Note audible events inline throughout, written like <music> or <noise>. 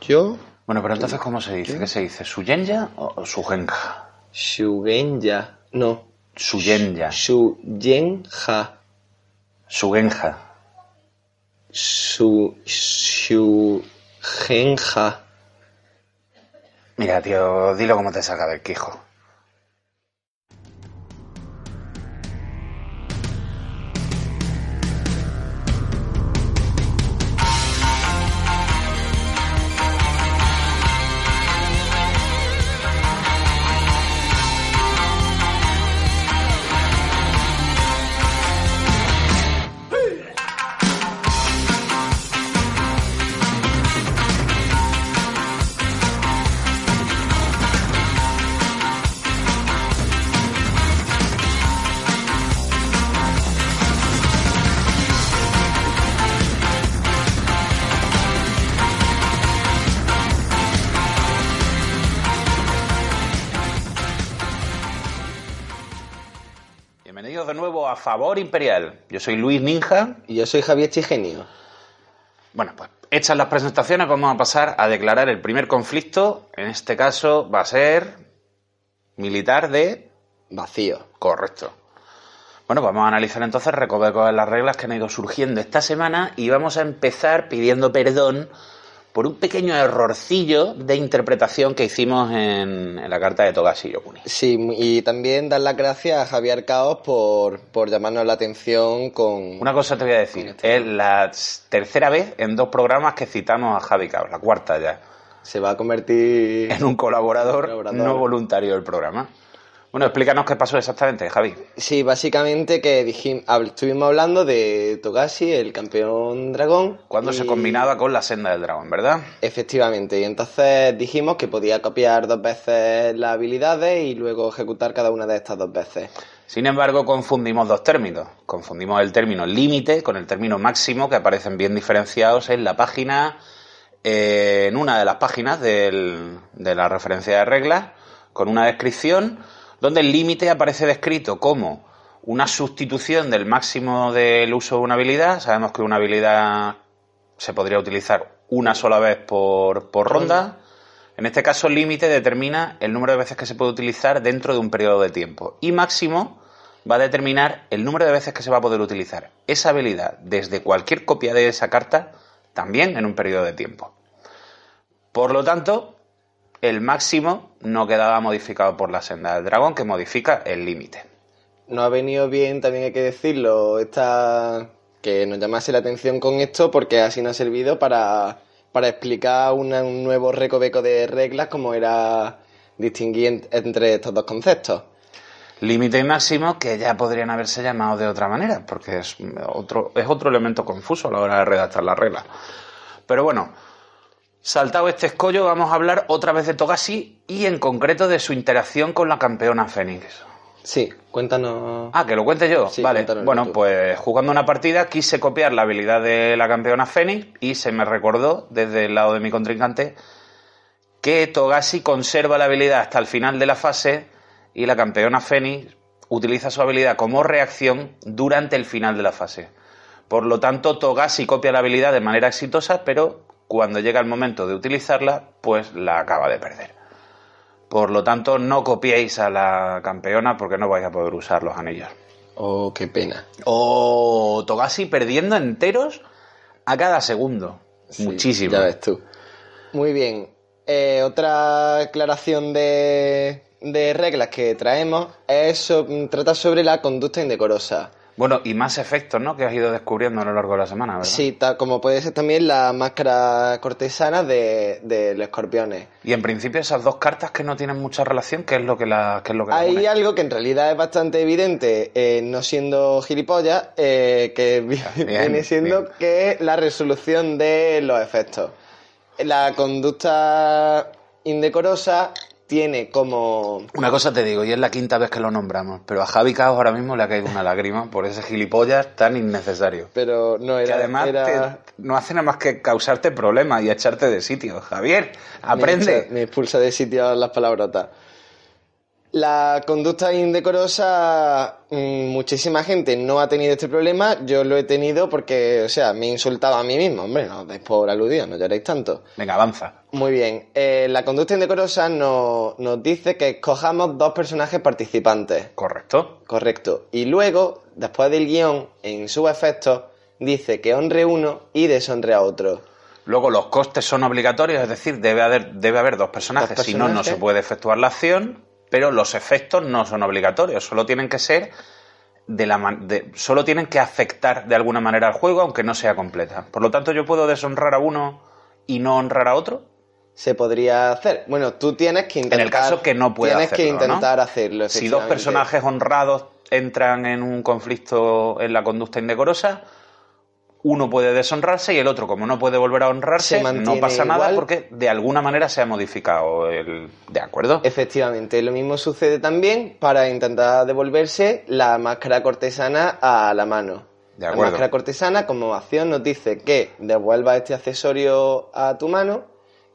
yo. Bueno, pero entonces, ¿cómo se dice? ¿Qué se dice? ¿Suyenya o Sugenja? Shugenya. No. Suyenya. Shuyenja. Sugenja. Su. Shugenja. Mira, tío, dilo como te saca del quijo. Imperial. Yo soy Luis Ninja. Y yo soy Javier Chigenio. Bueno, pues hechas las presentaciones, vamos a pasar a declarar el primer conflicto. En este caso va a ser militar de Vacío. Correcto. Bueno, vamos a analizar entonces recovecos de las reglas que han ido surgiendo esta semana y vamos a empezar pidiendo perdón por un pequeño errorcillo de interpretación que hicimos en, en la carta de Togashi Yokuni. Sí, y también dar las gracias a Javier Caos por, por llamarnos la atención con... Una cosa te voy a decir, es la tercera vez en dos programas que citamos a Javi Caos, la cuarta ya, Se va a convertir... en un colaborador, <laughs> Colaborador. no voluntario del programa. Bueno, explícanos qué pasó exactamente, Javi. Sí, básicamente que dijim- hab- estuvimos hablando de Togashi, el campeón dragón. Cuando se combinaba con la senda del dragón, ¿verdad? Efectivamente, y entonces dijimos que podía copiar dos veces las habilidades y luego ejecutar cada una de estas dos veces. Sin embargo, confundimos dos términos. Confundimos el término límite con el término máximo que aparecen bien diferenciados en la página, eh, en una de las páginas del- de la referencia de reglas, con una descripción donde el límite aparece descrito como una sustitución del máximo del uso de una habilidad. Sabemos que una habilidad se podría utilizar una sola vez por, por ronda. En este caso, límite determina el número de veces que se puede utilizar dentro de un periodo de tiempo. Y máximo va a determinar el número de veces que se va a poder utilizar esa habilidad desde cualquier copia de esa carta, también en un periodo de tiempo. Por lo tanto, el máximo no quedaba modificado por la senda del dragón, que modifica el límite. Nos ha venido bien, también hay que decirlo, esta... que nos llamase la atención con esto porque así nos ha servido para, para explicar una- un nuevo recoveco de reglas como era distinguir en- entre estos dos conceptos. Límite y máximo que ya podrían haberse llamado de otra manera, porque es otro, es otro elemento confuso a la hora de redactar las reglas. Pero bueno, saltado este escollo, vamos a hablar otra vez de Togashi y en concreto de su interacción con la campeona Fénix. Sí, cuéntanos... Ah, que lo cuente yo. Sí, vale. Bueno, tú. pues jugando una partida quise copiar la habilidad de la campeona Fénix y se me recordó desde el lado de mi contrincante que Togashi conserva la habilidad hasta el final de la fase y la campeona Fénix utiliza su habilidad como reacción durante el final de la fase. Por lo tanto, Togashi copia la habilidad de manera exitosa, pero cuando llega el momento de utilizarla, pues la acaba de perder. Por lo tanto, no copiéis a la campeona porque no vais a poder usar los anillos. Oh, qué pena. O Togashi perdiendo enteros a cada segundo. Sí, Muchísimo. Ya ves tú. Muy bien. Eh, otra aclaración de, de reglas que traemos es trata sobre la conducta indecorosa. Bueno, y más efectos, ¿no? Que has ido descubriendo a lo largo de la semana, ¿verdad? Sí, ta- como puede ser también la máscara cortesana de, de los escorpiones. Y en principio esas dos cartas que no tienen mucha relación, ¿qué es lo que la, qué es lo que la Hay une? algo que en realidad es bastante evidente, eh, no siendo gilipollas, eh, que Bien, viene siendo bien. que es la resolución de los efectos. la conducta indecorosa tiene como... Una cosa te digo, y es la quinta vez que lo nombramos, pero a Javi Caos ahora mismo le ha caído una lágrima por ese gilipollas tan innecesario. Pero no era... Que además era- te- no hace nada más que causarte problemas y echarte de sitio. Javier, aprende. Me, echa- me expulsa de sitio las palabrotas. La conducta indecorosa, mm, muchísima gente no ha tenido este problema. Yo lo he tenido porque, o sea, me he insultado a mí mismo. Hombre, no os deis por aludido, no lloréis tanto. Venga, avanza. Muy bien. Eh, la conducta indecorosa no- nos dice que escojamos dos personajes participantes. Correcto. Correcto. Y luego, después del guion, en sus efectos, dice que honre uno y deshonre a otro. Luego los costes son obligatorios, es decir, debe haber, debe haber dos personajes, Dos si no, no se puede efectuar la acción, pero los efectos no son obligatorios, solo tienen que ser de la man- de- solo tienen que afectar de alguna manera al juego, aunque no sea completa. Por lo tanto, yo puedo deshonrar a uno y no honrar a otro. Se podría hacer. Bueno, tú tienes que intentar. En el caso que no pueda Tienes que intentar hacerlo. Si dos personajes honrados entran en un conflicto en la conducta indecorosa, uno puede deshonrarse y el otro, como no puede volver a honrarse, no pasa nada igual. porque de alguna manera se ha modificado el... ¿De acuerdo? Efectivamente, lo mismo sucede también para intentar devolverse la máscara cortesana a la mano. De La acuerdo. máscara cortesana, como acción, nos dice que devuelva este accesorio a tu mano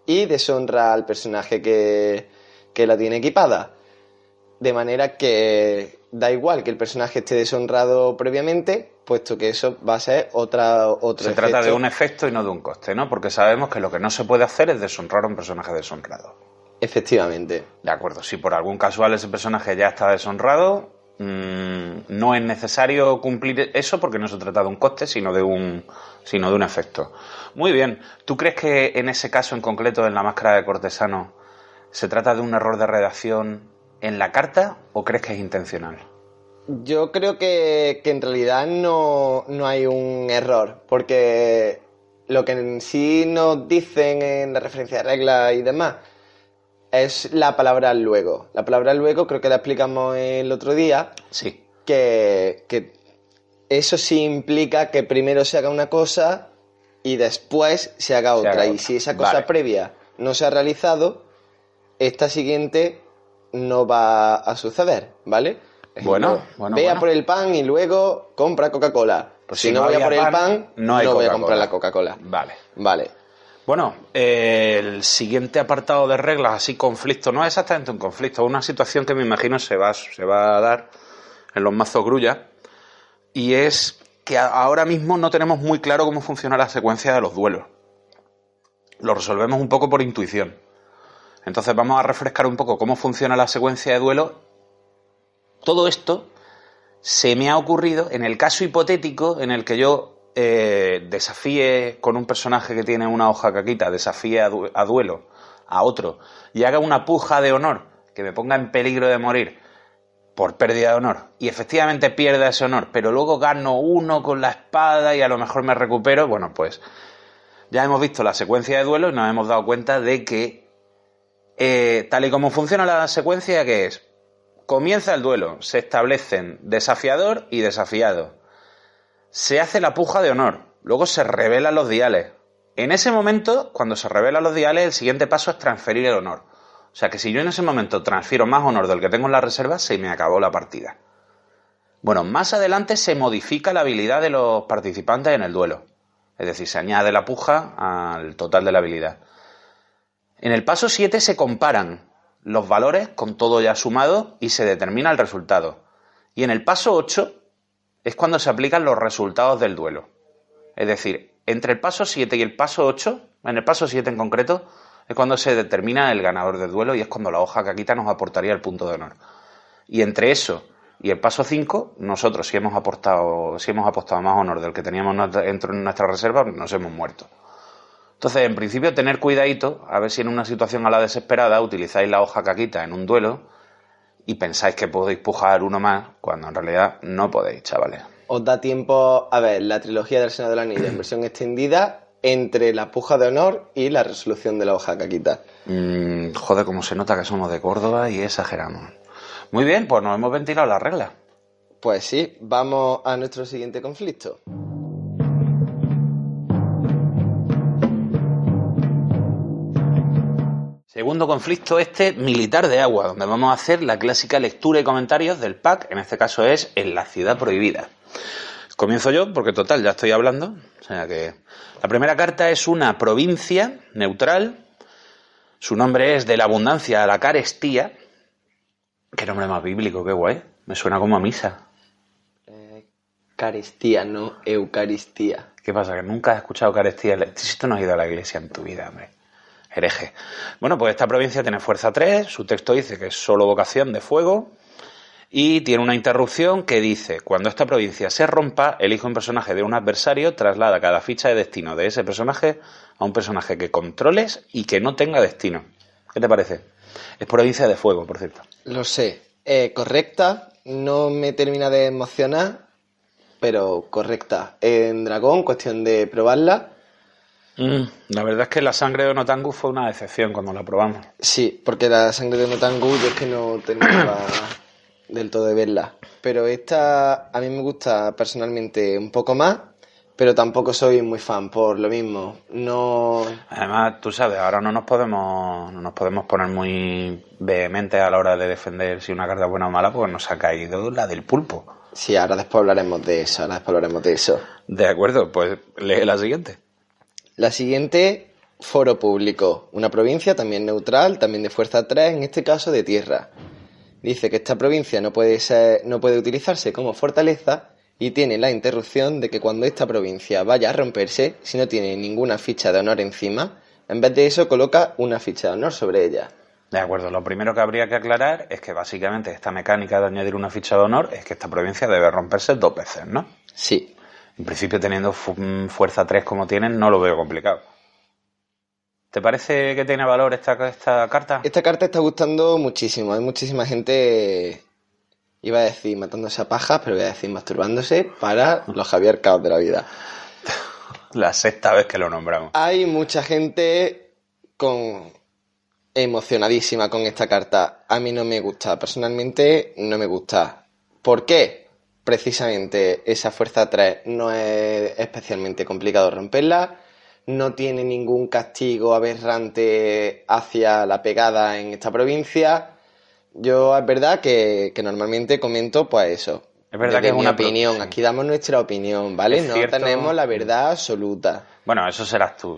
y deshonra al personaje que, que la tiene equipada. De manera que da igual que el personaje esté deshonrado previamente, puesto que eso va a ser otra, otro Se trata de un efecto y no de un coste, ¿no? Porque sabemos que lo que no se puede hacer es deshonrar a un personaje deshonrado. Efectivamente. De acuerdo, si por algún casual ese personaje ya está deshonrado, mm, no es necesario cumplir eso porque no se trata de un coste, sino de un, sino de un efecto. Muy bien, ¿tú crees que en ese caso en concreto, en la máscara de cortesano, se trata de un error de redacción en la carta o crees que es intencional? Yo creo que, que en realidad no, no hay un error, porque lo que en sí nos dicen en la referencia de reglas y demás es la palabra luego. La palabra luego creo que la explicamos el otro día, Sí. que, que eso sí implica que primero se haga una cosa y después se haga otra. haga y si esa cosa Vale. previa no se ha realizado, esta siguiente no va a suceder, ¿vale? Bueno, bueno, Vea bueno. por el pan y luego compra Coca-Cola. Pues si, si no voy a por el pan, no hay voy a comprar la Coca-Cola. Vale. Vale. Bueno, eh, el siguiente apartado de reglas, así conflicto, no es exactamente un conflicto, es una situación que me imagino se va, se va a dar en los mazos grulla, y es que ahora mismo no tenemos muy claro cómo funciona la secuencia de los duelos. Lo resolvemos un poco por intuición. Entonces vamos a refrescar un poco cómo funciona la secuencia de duelo. Todo esto se me ha ocurrido en el caso hipotético en el que yo eh, desafíe con un personaje que tiene una hoja caquita, desafíe a, du- a duelo a otro y haga una puja de honor que me ponga en peligro de morir por pérdida de honor y efectivamente pierda ese honor, pero luego gano uno con la espada y a lo mejor me recupero, bueno, pues ya hemos visto la secuencia de duelo y nos hemos dado cuenta de que eh, tal y como funciona la secuencia que es Comienza el duelo, se establecen desafiador y desafiado. Se hace la puja de honor, luego se revelan los diales. En ese momento, cuando se revelan los diales, el siguiente paso es transferir el honor. O sea que si yo en ese momento transfiero más honor del que tengo en la reserva, se me acabó la partida. Bueno, más adelante se modifica la habilidad de los participantes en el duelo. Es decir, se añade la puja al total de la habilidad. En el paso 7 se comparan los valores con todo ya sumado y se determina el resultado. Y en el paso 8 es cuando se aplican los resultados del duelo. Es decir, entre el paso 7 y el paso 8, en el paso 7 en concreto, es cuando se determina el ganador del duelo y es cuando la hoja caquita nos aportaría el punto de honor. Y entre eso y el paso 5, nosotros si hemos aportado, si hemos apostado más honor del que teníamos dentro de nuestra reserva, nos hemos muerto. Entonces, en principio, tener cuidadito, a ver si en una situación a la desesperada utilizáis la hoja caquita en un duelo y pensáis que podéis pujar uno más, cuando en realidad no podéis, chavales. Os da tiempo a ver la trilogía del Senado del Anillo en <clears throat> versión extendida entre la puja de honor y la resolución de la hoja caquita. Mm, joder, como se nota que somos de Córdoba y exageramos. Muy bien, pues nos hemos ventilado las reglas. Pues sí, vamos a nuestro siguiente conflicto. Segundo conflicto este, militar de agua, donde vamos a hacer la clásica lectura y comentarios del pack, en este caso es En la ciudad prohibida. Comienzo yo, porque total, ya estoy hablando. O sea que. La primera carta es una provincia neutral. Su nombre es de la abundancia a la carestía. Qué nombre más bíblico, qué guay. Me suena como a misa. Eh, carestía, no Eucaristía. ¿Qué pasa? Que nunca has escuchado carestía. Si tú no has ido a la iglesia en tu vida, hombre hereje. Bueno, pues esta provincia tiene fuerza 3, su texto dice que es solo vocación de fuego y tiene una interrupción que dice, cuando esta provincia se rompa, elige un personaje de un adversario, traslada cada ficha de destino de ese personaje a un personaje que controles y que no tenga destino. ¿Qué te parece? Es provincia de fuego, por cierto. Lo sé. Eh, correcta, no me termina de emocionar, pero correcta. En Dragón, cuestión de probarla. Mm, la verdad es que la sangre de Onotangu fue una decepción cuando la probamos. Sí, porque la sangre de Onotangu yo es que no tenía <coughs> del todo de verla. Pero esta a mí me gusta personalmente un poco más, pero tampoco soy muy fan por lo mismo. No. Además, tú sabes, ahora no nos podemos no nos podemos poner muy vehementes a la hora de defender si una carta es buena o mala, porque nos ha caído la del pulpo. Sí, ahora después hablaremos de eso, ahora después hablaremos de eso. De acuerdo, pues lee la siguiente. La siguiente, foro público. Una provincia también neutral, también de fuerza 3, en este caso de tierra. Dice que esta provincia no puede, ser, no puede utilizarse como fortaleza y tiene la interrupción de que cuando esta provincia vaya a romperse, si no tiene ninguna ficha de honor encima, en vez de eso coloca una ficha de honor sobre ella. De acuerdo, lo primero que habría que aclarar es que básicamente esta mecánica de añadir una ficha de honor es que esta provincia debe romperse dos veces, ¿no? Sí. En principio, teniendo fuerza 3 como tienen, no lo veo complicado. ¿Te parece que tiene valor esta, esta carta? Esta carta está gustando muchísimo. Hay muchísima gente, iba a decir matándose a pajas, pero voy a decir masturbándose para los Javier Caos de la vida. <laughs> La sexta vez que lo nombramos. Hay mucha gente con emocionadísima con esta carta. A mí no me gusta. Personalmente no me gusta. ¿Por qué? Precisamente esa fuerza 3 no es especialmente complicado romperla, no tiene ningún castigo aberrante hacia la pegada en esta provincia. Yo es verdad que, normalmente comento pues eso. Es verdad que es una opinión. Aquí damos nuestra opinión, ¿vale? no tenemos la verdad absoluta. Bueno, eso serás tú.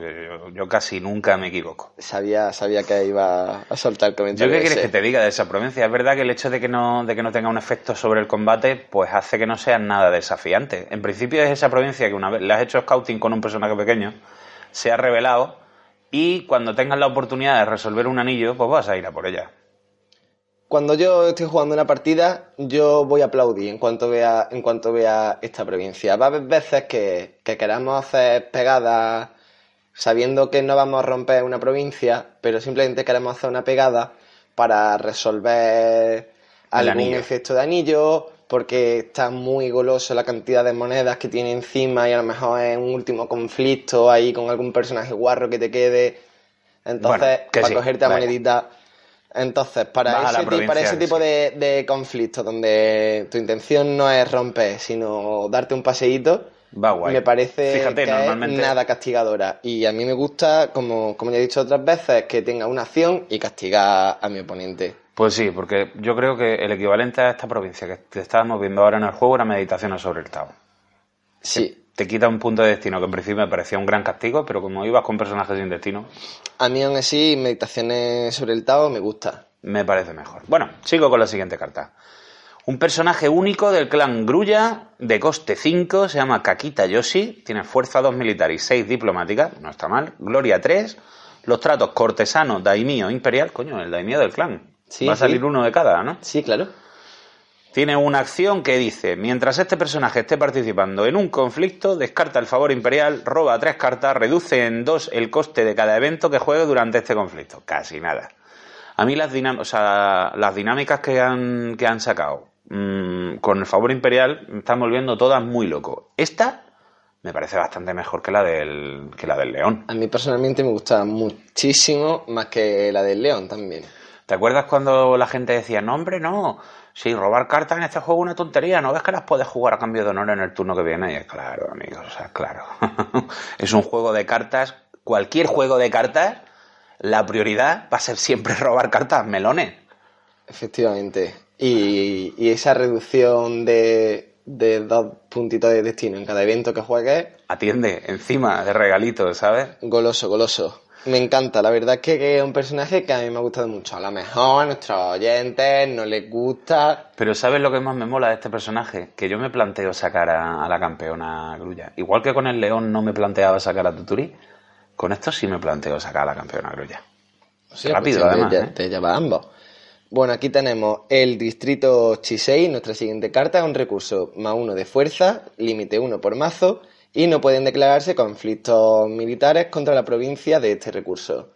Yo, casi nunca me equivoco. Sabía, sabía que iba a soltar el comentario. ¿Yo qué quieres que te diga de esa provincia? Es verdad que el hecho de que no, de que no tenga un efecto sobre el combate, pues hace que no sea nada desafiante. En principio es esa provincia que una vez le has hecho scouting con un personaje pequeño, se ha revelado y cuando tengas la oportunidad de resolver un anillo, pues vas a ir a por ella cuando yo estoy jugando una partida, yo voy a aplaudir en cuanto vea, en cuanto vea esta provincia. Va a haber veces que, que queramos hacer pegadas sabiendo que no vamos a romper una provincia, pero simplemente queremos hacer una pegada para resolver algún efecto de anillo, porque está muy goloso la cantidad de monedas que tiene encima y a lo mejor es un último conflicto ahí con algún personaje guarro que te quede. Entonces, para cogerte a monedita entonces, para ese, tipo de, de, conflictos donde tu intención no es romper, sino darte un paseíto, me parece que nada castigadora. Y a mí me gusta, como, como ya he dicho otras veces, que tenga una acción y castigar a mi oponente. Pues sí, porque yo creo que el equivalente a esta provincia que estábamos viendo ahora en el juego era meditación sobre el Tao. Sí te quita un punto de destino que en principio me parecía un gran castigo, pero como ibas con personajes sin destino. A mí aún así, meditaciones sobre el Tao me gusta. Me parece mejor. Bueno, sigo con la siguiente carta. Un personaje único del clan Grulla, de coste 5, se llama Kakita Yoshi, tiene fuerza 2 militar y 6 diplomática, no está mal, gloria 3, los tratos cortesano, daimio, imperial, coño, el daimio del clan. Va a salir uno de cada, ¿no? Sí, claro tiene una acción que dice, mientras este personaje esté participando en un conflicto, descarta el favor imperial, roba tres cartas, reduce en dos el coste de cada evento que juegue durante este conflicto. Casi nada. A mí las, las dinámicas que han, que han sacado mm, con el favor imperial me están volviendo todas muy loco. Esta me parece bastante mejor que la del, que la del león. A mí personalmente me gusta muchísimo más que la del león también. ¿Te acuerdas cuando la gente decía, no hombre, no, Sí, robar cartas en este juego es una tontería. ¿No ves que las puedes jugar a cambio de honor en el turno que viene? Y es claro, amigos, o sea, claro. <laughs> es un juego de cartas. Cualquier juego de cartas la prioridad va a ser siempre <laughs> robar cartas melones. Efectivamente. Y, y esa reducción de, de dos puntitos de destino en cada evento que juegues, Atiende, encima de regalitos, ¿sabes? goloso, goloso. Me encanta, la verdad es que es un personaje que a mí me ha gustado mucho. A lo mejor a nuestros oyentes no les gusta. Pero ¿sabes lo que más me mola de este personaje? Que yo me planteo sacar a, a la campeona grulla. Igual que con el león no me planteaba sacar a Tuturi, con esto sí me planteo sacar a la campeona grulla. Rápido, pues, además, Te, ¿eh? te lleva ambos. Bueno, aquí tenemos el distrito Chisei. Nuestra siguiente carta es un recurso más uno de fuerza, límite uno por mazo, y no pueden declararse conflictos militares contra la provincia de este recurso.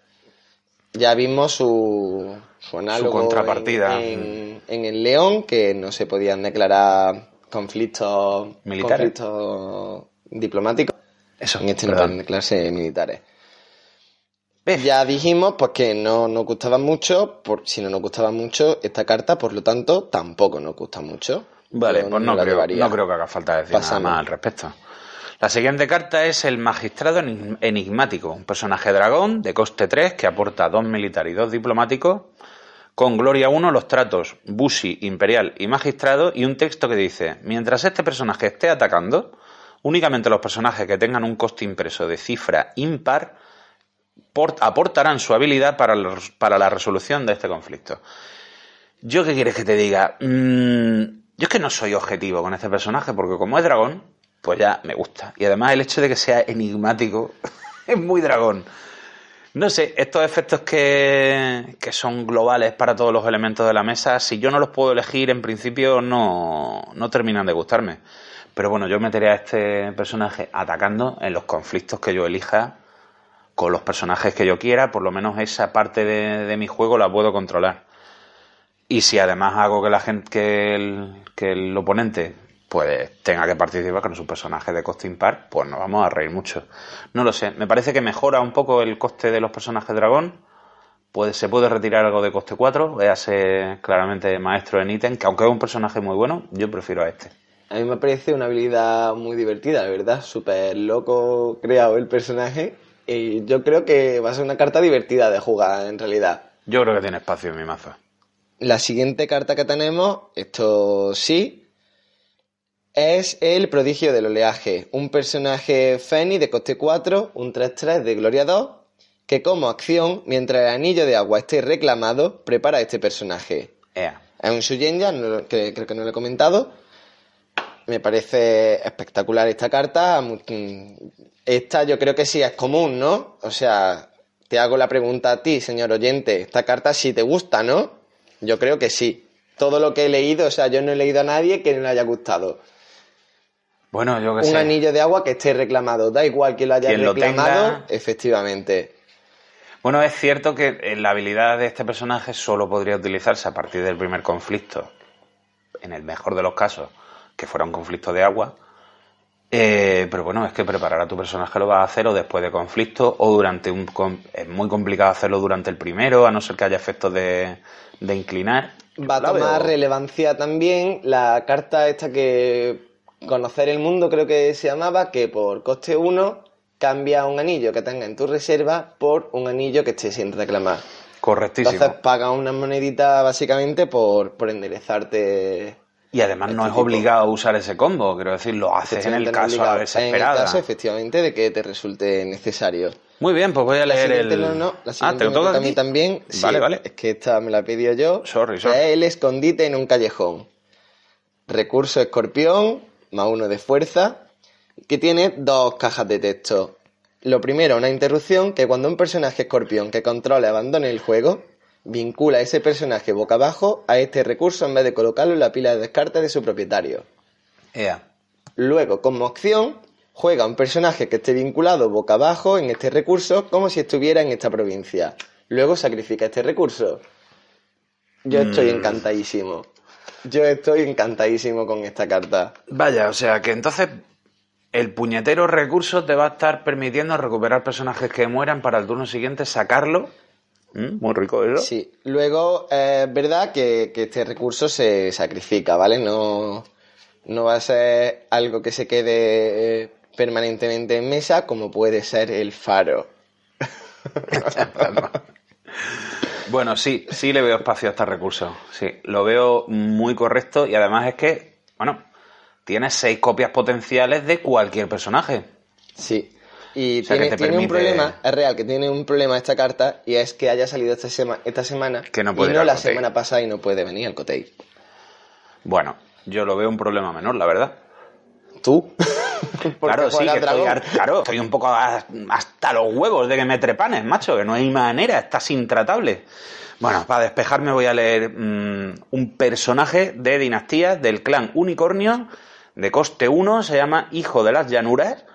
Ya vimos su, su análogo contrapartida. En, en- en el León, que no se podían declarar conflictos Militares. conflictos diplomáticos. Eso, En este no perdón. pueden declararse militares. Ya dijimos pues que no nos gustaba mucho, por, si no nos gustaba mucho esta carta, por lo tanto tampoco nos gusta mucho. Vale, pues no creo, no creo que haga falta decir Pasamos. nada más al respecto. La siguiente carta es el Magistrado Enig- Enigmático, un personaje dragón de coste 3 que aporta dos militares y dos diplomáticos, con Gloria 1 los tratos Bushi, Imperial y Magistrado y un texto que dice, mientras este personaje esté atacando, únicamente los personajes que tengan un coste impreso de cifra impar por- aportarán su habilidad para, los- para la resolución de este conflicto. ¿Yo qué quieres que te diga? Mm, yo es que no soy objetivo con este personaje, porque como es dragón, pues ya me gusta. Y además el hecho de que sea enigmático <laughs> es muy dragón. No sé, estos efectos que, que son globales para todos los elementos de la mesa, si yo no los puedo elegir, en principio no, no terminan de gustarme. Pero bueno, yo meteré a este personaje atacando en los conflictos que yo elija con los personajes que yo quiera, por lo menos esa parte de, de mi juego la puedo controlar. Y si además hago que la gente, que el, que el oponente pues tenga que participar con su personaje de coste impar, pues nos vamos a reír mucho. No lo sé, me parece que mejora un poco el coste de los personajes dragón. Pues se puede retirar algo de coste 4, véase claramente maestro en ítem, que aunque es un personaje muy bueno, yo prefiero a este. A mí me parece una habilidad muy divertida, la verdad. Súper loco creado el personaje. Y yo creo que va a ser una carta divertida de jugar en realidad. Yo creo que tiene espacio en mi mazo. La siguiente carta que tenemos, esto sí, es el prodigio del oleaje. Un personaje Feni de coste 4, un 3-3 de Gloria 2, que como acción, mientras el anillo de agua esté reclamado, prepara a este personaje. Es un no lo- que creo que no lo he comentado. Me parece espectacular esta carta. Mm, Esta yo creo que sí es común, ¿no? O sea, te hago la pregunta a ti, señor oyente. Esta carta sí te gusta, ¿no? Yo creo que sí. Todo lo que he leído, o sea, yo no he leído a nadie que no le haya gustado. Bueno, yo que Un sé. anillo de agua que esté reclamado. Da igual que lo haya Quien lo reclamado, tenga- efectivamente. Bueno, es cierto que eh, la habilidad de este personaje solo podría utilizarse a partir del primer conflicto, en el mejor de los casos, que fuera un conflicto de agua. Eh, pero bueno, es que preparar a tu personaje lo vas a hacer o después de conflicto o durante un... Es muy complicado hacerlo durante el primero, a no ser que haya efectos de, de inclinar. Va a veo- tomar relevancia también la carta esta que Conocer el Mundo creo que se llamaba, que por coste 1 cambia un anillo que tenga en tu reserva por un anillo que esté sin reclamar. Correctísimo. Entonces pagas una monedita básicamente por, por enderezarte. y además no este es tipo. obligado a usar ese combo, quiero decir, lo haces en el caso a obligado. la desesperada. En el caso, efectivamente, de que te resulte necesario. Muy bien, pues voy a leer el... no, no, la ah, ¿te lo toca a mí también. Sí, Vale, vale. Es que esta me la he pedido yo. Sorry, sorry. es el escondite en un callejón. Recurso escorpión, más uno de fuerza, que tiene dos cajas de texto. Lo primero, una interrupción, que cuando un personaje escorpión que controle abandone el juego, vincula a ese personaje boca abajo a este recurso en vez de colocarlo en la pila de descarte de su propietario. Luego, como opción, juega un personaje que esté vinculado boca abajo en este recurso como si estuviera en esta provincia. Luego sacrifica este recurso. Yo estoy Mm. encantadísimo. Yo estoy encantadísimo con esta carta. Vaya, o sea que entonces el puñetero recurso te va a estar permitiendo recuperar personajes que mueran para el turno siguiente, sacarlo. Mm, Muy rico eso. Sí. Luego, eh, es verdad que, que este recurso se sacrifica, ¿vale? No, no va a ser algo que se quede eh, permanentemente en mesa como puede ser el faro. <laughs> <laughs> Bueno, sí, sí le veo espacio a este recurso. Sí, lo veo muy correcto y además es que, bueno, tienes seis copias potenciales de cualquier personaje. Sí. Y O sea, tiene, un problema, es real, que tiene un problema esta carta y es que haya salido esta, sema- esta semana Que no puede y no la Cotei. semana pasada y no puede venir al Cotei. Bueno, yo lo veo un problema menor, la verdad. ¿Tú? <laughs> <laughs> Claro, sí, que estoy, claro, un poco hasta los huevos de que me trepanes, macho, que no hay manera, estás intratable. Bueno, para despejarme voy a leer mm, un personaje de dinastías del clan Unicornio, de coste 1, se llama Hijo de las Llanuras,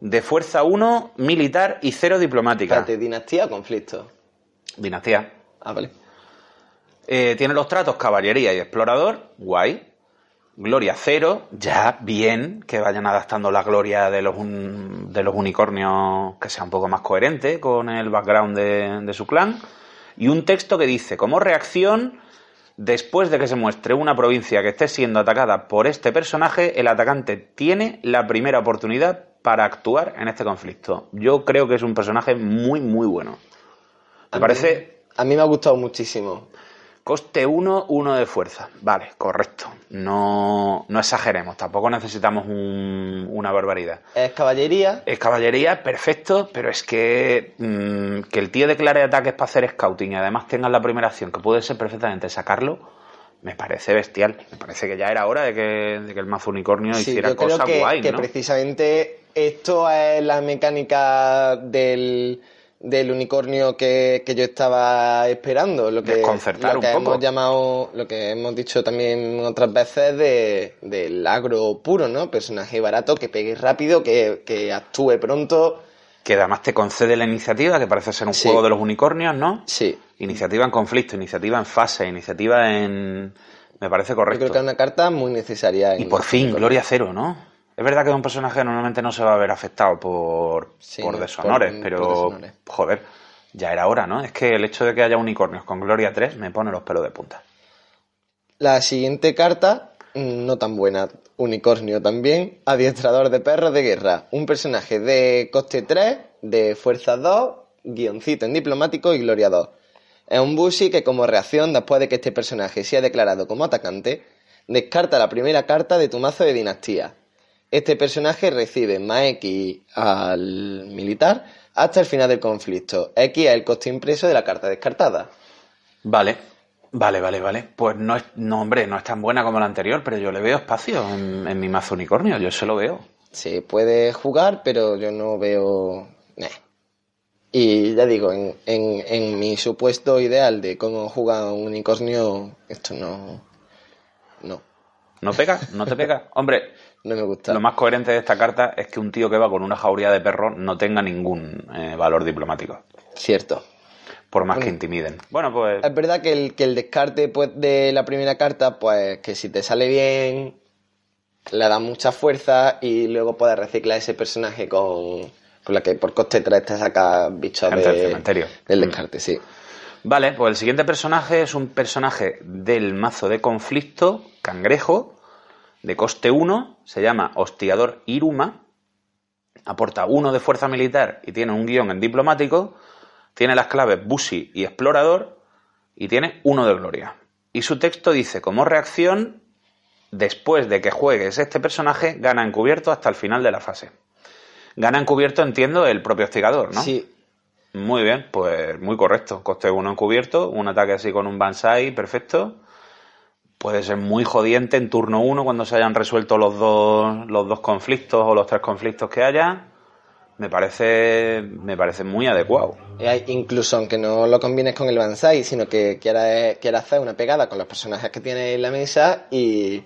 de fuerza 1, militar y 0 diplomática. Espérate, ¿dinastía o conflicto? Dinastía. Ah, vale. Eh, tiene los tratos caballería y explorador, guay. Gloria cero, ya bien, que vayan adaptando la gloria de los, un- de los unicornios que sea un poco más coherente con el background de, de su clan. Y un texto que dice, como reacción, después de que se muestre una provincia que esté siendo atacada por este personaje, el atacante tiene la primera oportunidad para actuar en este conflicto. Yo creo que es un personaje muy, muy bueno. A mí- parece A mí me ha gustado muchísimo. Coste 1, 1 de fuerza. Vale, correcto. No, no exageremos, tampoco necesitamos un- una barbaridad. Es caballería, Es caballería, perfecto, pero es que mm, que el tío declare ataques para hacer scouting y además tenga la primera acción, que puede ser perfectamente sacarlo, me parece bestial. Me parece que ya era hora de que, de que el mazo unicornio Sí, hiciera yo creo cosas que, guay, que ¿no? precisamente esto es la mecánica del, del unicornio que, que yo estaba esperando. Lo que, Desconcertar lo que un poco. hemos llamado, lo que hemos dicho también otras veces de, del agro puro, ¿no? Personaje barato, que pegue rápido, que, que actúe pronto. Que además te concede la iniciativa, que parece ser un Sí. juego de los unicornios, ¿no? Sí. Iniciativa en conflicto, iniciativa en fase, iniciativa en... Me parece Yo correcto. creo que es una carta muy necesaria. Y por fin, Gloria Cero, ¿no? Es verdad que un personaje normalmente no se va a ver afectado por, Sí, por deshonores, por- pero por deshonores. joder, ya era hora, ¿no? Es que el hecho de que haya unicornios con Gloria 3 me pone los pelos de punta. La siguiente carta, no tan buena, unicornio también, adiestrador de perros de guerra. Un personaje de coste 3, de fuerza 2, guioncito en diplomático y gloria 2. Es un bushi que como reacción, después de que este personaje sea declarado como atacante, descarta la primera carta de tu mazo de dinastía. Este personaje recibe más X al militar hasta el final del conflicto. X es el coste impreso de la carta descartada. Vale, vale, vale, vale. Pues no es, no, hombre, no es tan buena como la anterior, pero yo le veo espacio en, en mi mazo unicornio, yo se lo veo. Se puede jugar, pero yo no veo. Nah. Y ya digo, en, en, en mi supuesto ideal de cómo juega un unicornio, esto no. No, ¿No pega? ¿No te pega? <laughs> Hombre, no me gusta. lo más coherente de esta carta es que un tío que va con una jauría de perros no tenga ningún eh, valor diplomático, Cierto. por más que intimiden. Bueno, pues... Es verdad que el, que el descarte pues, de la primera carta, pues que si te sale bien, le da mucha fuerza y luego puedes reciclar ese personaje con, con la que por coste 3 te saca bichos Gente del de- cementerio. del Mm. descarte, sí. Vale, pues el siguiente personaje es un personaje del mazo de conflicto, cangrejo, de coste 1, se llama Hostigador Iruma, aporta uno de fuerza militar y tiene un guion en diplomático, tiene las claves Busi y Explorador y tiene uno de gloria. Y su texto dice, como reacción, después de que juegues este personaje, gana encubierto hasta el final de la fase. Gana encubierto, entiendo, el propio hostigador, ¿no? Sí, Muy bien, pues muy correcto. Coste uno encubierto, un ataque así con un Bansai, perfecto. Puede ser muy jodiente en turno uno cuando se hayan resuelto los dos, los dos conflictos o los tres conflictos que haya. Me parece, me parece muy adecuado. Incluso aunque no lo combines con el Bansai, sino que quieras, quieras hacer una pegada con los personajes que tienes en la mesa y,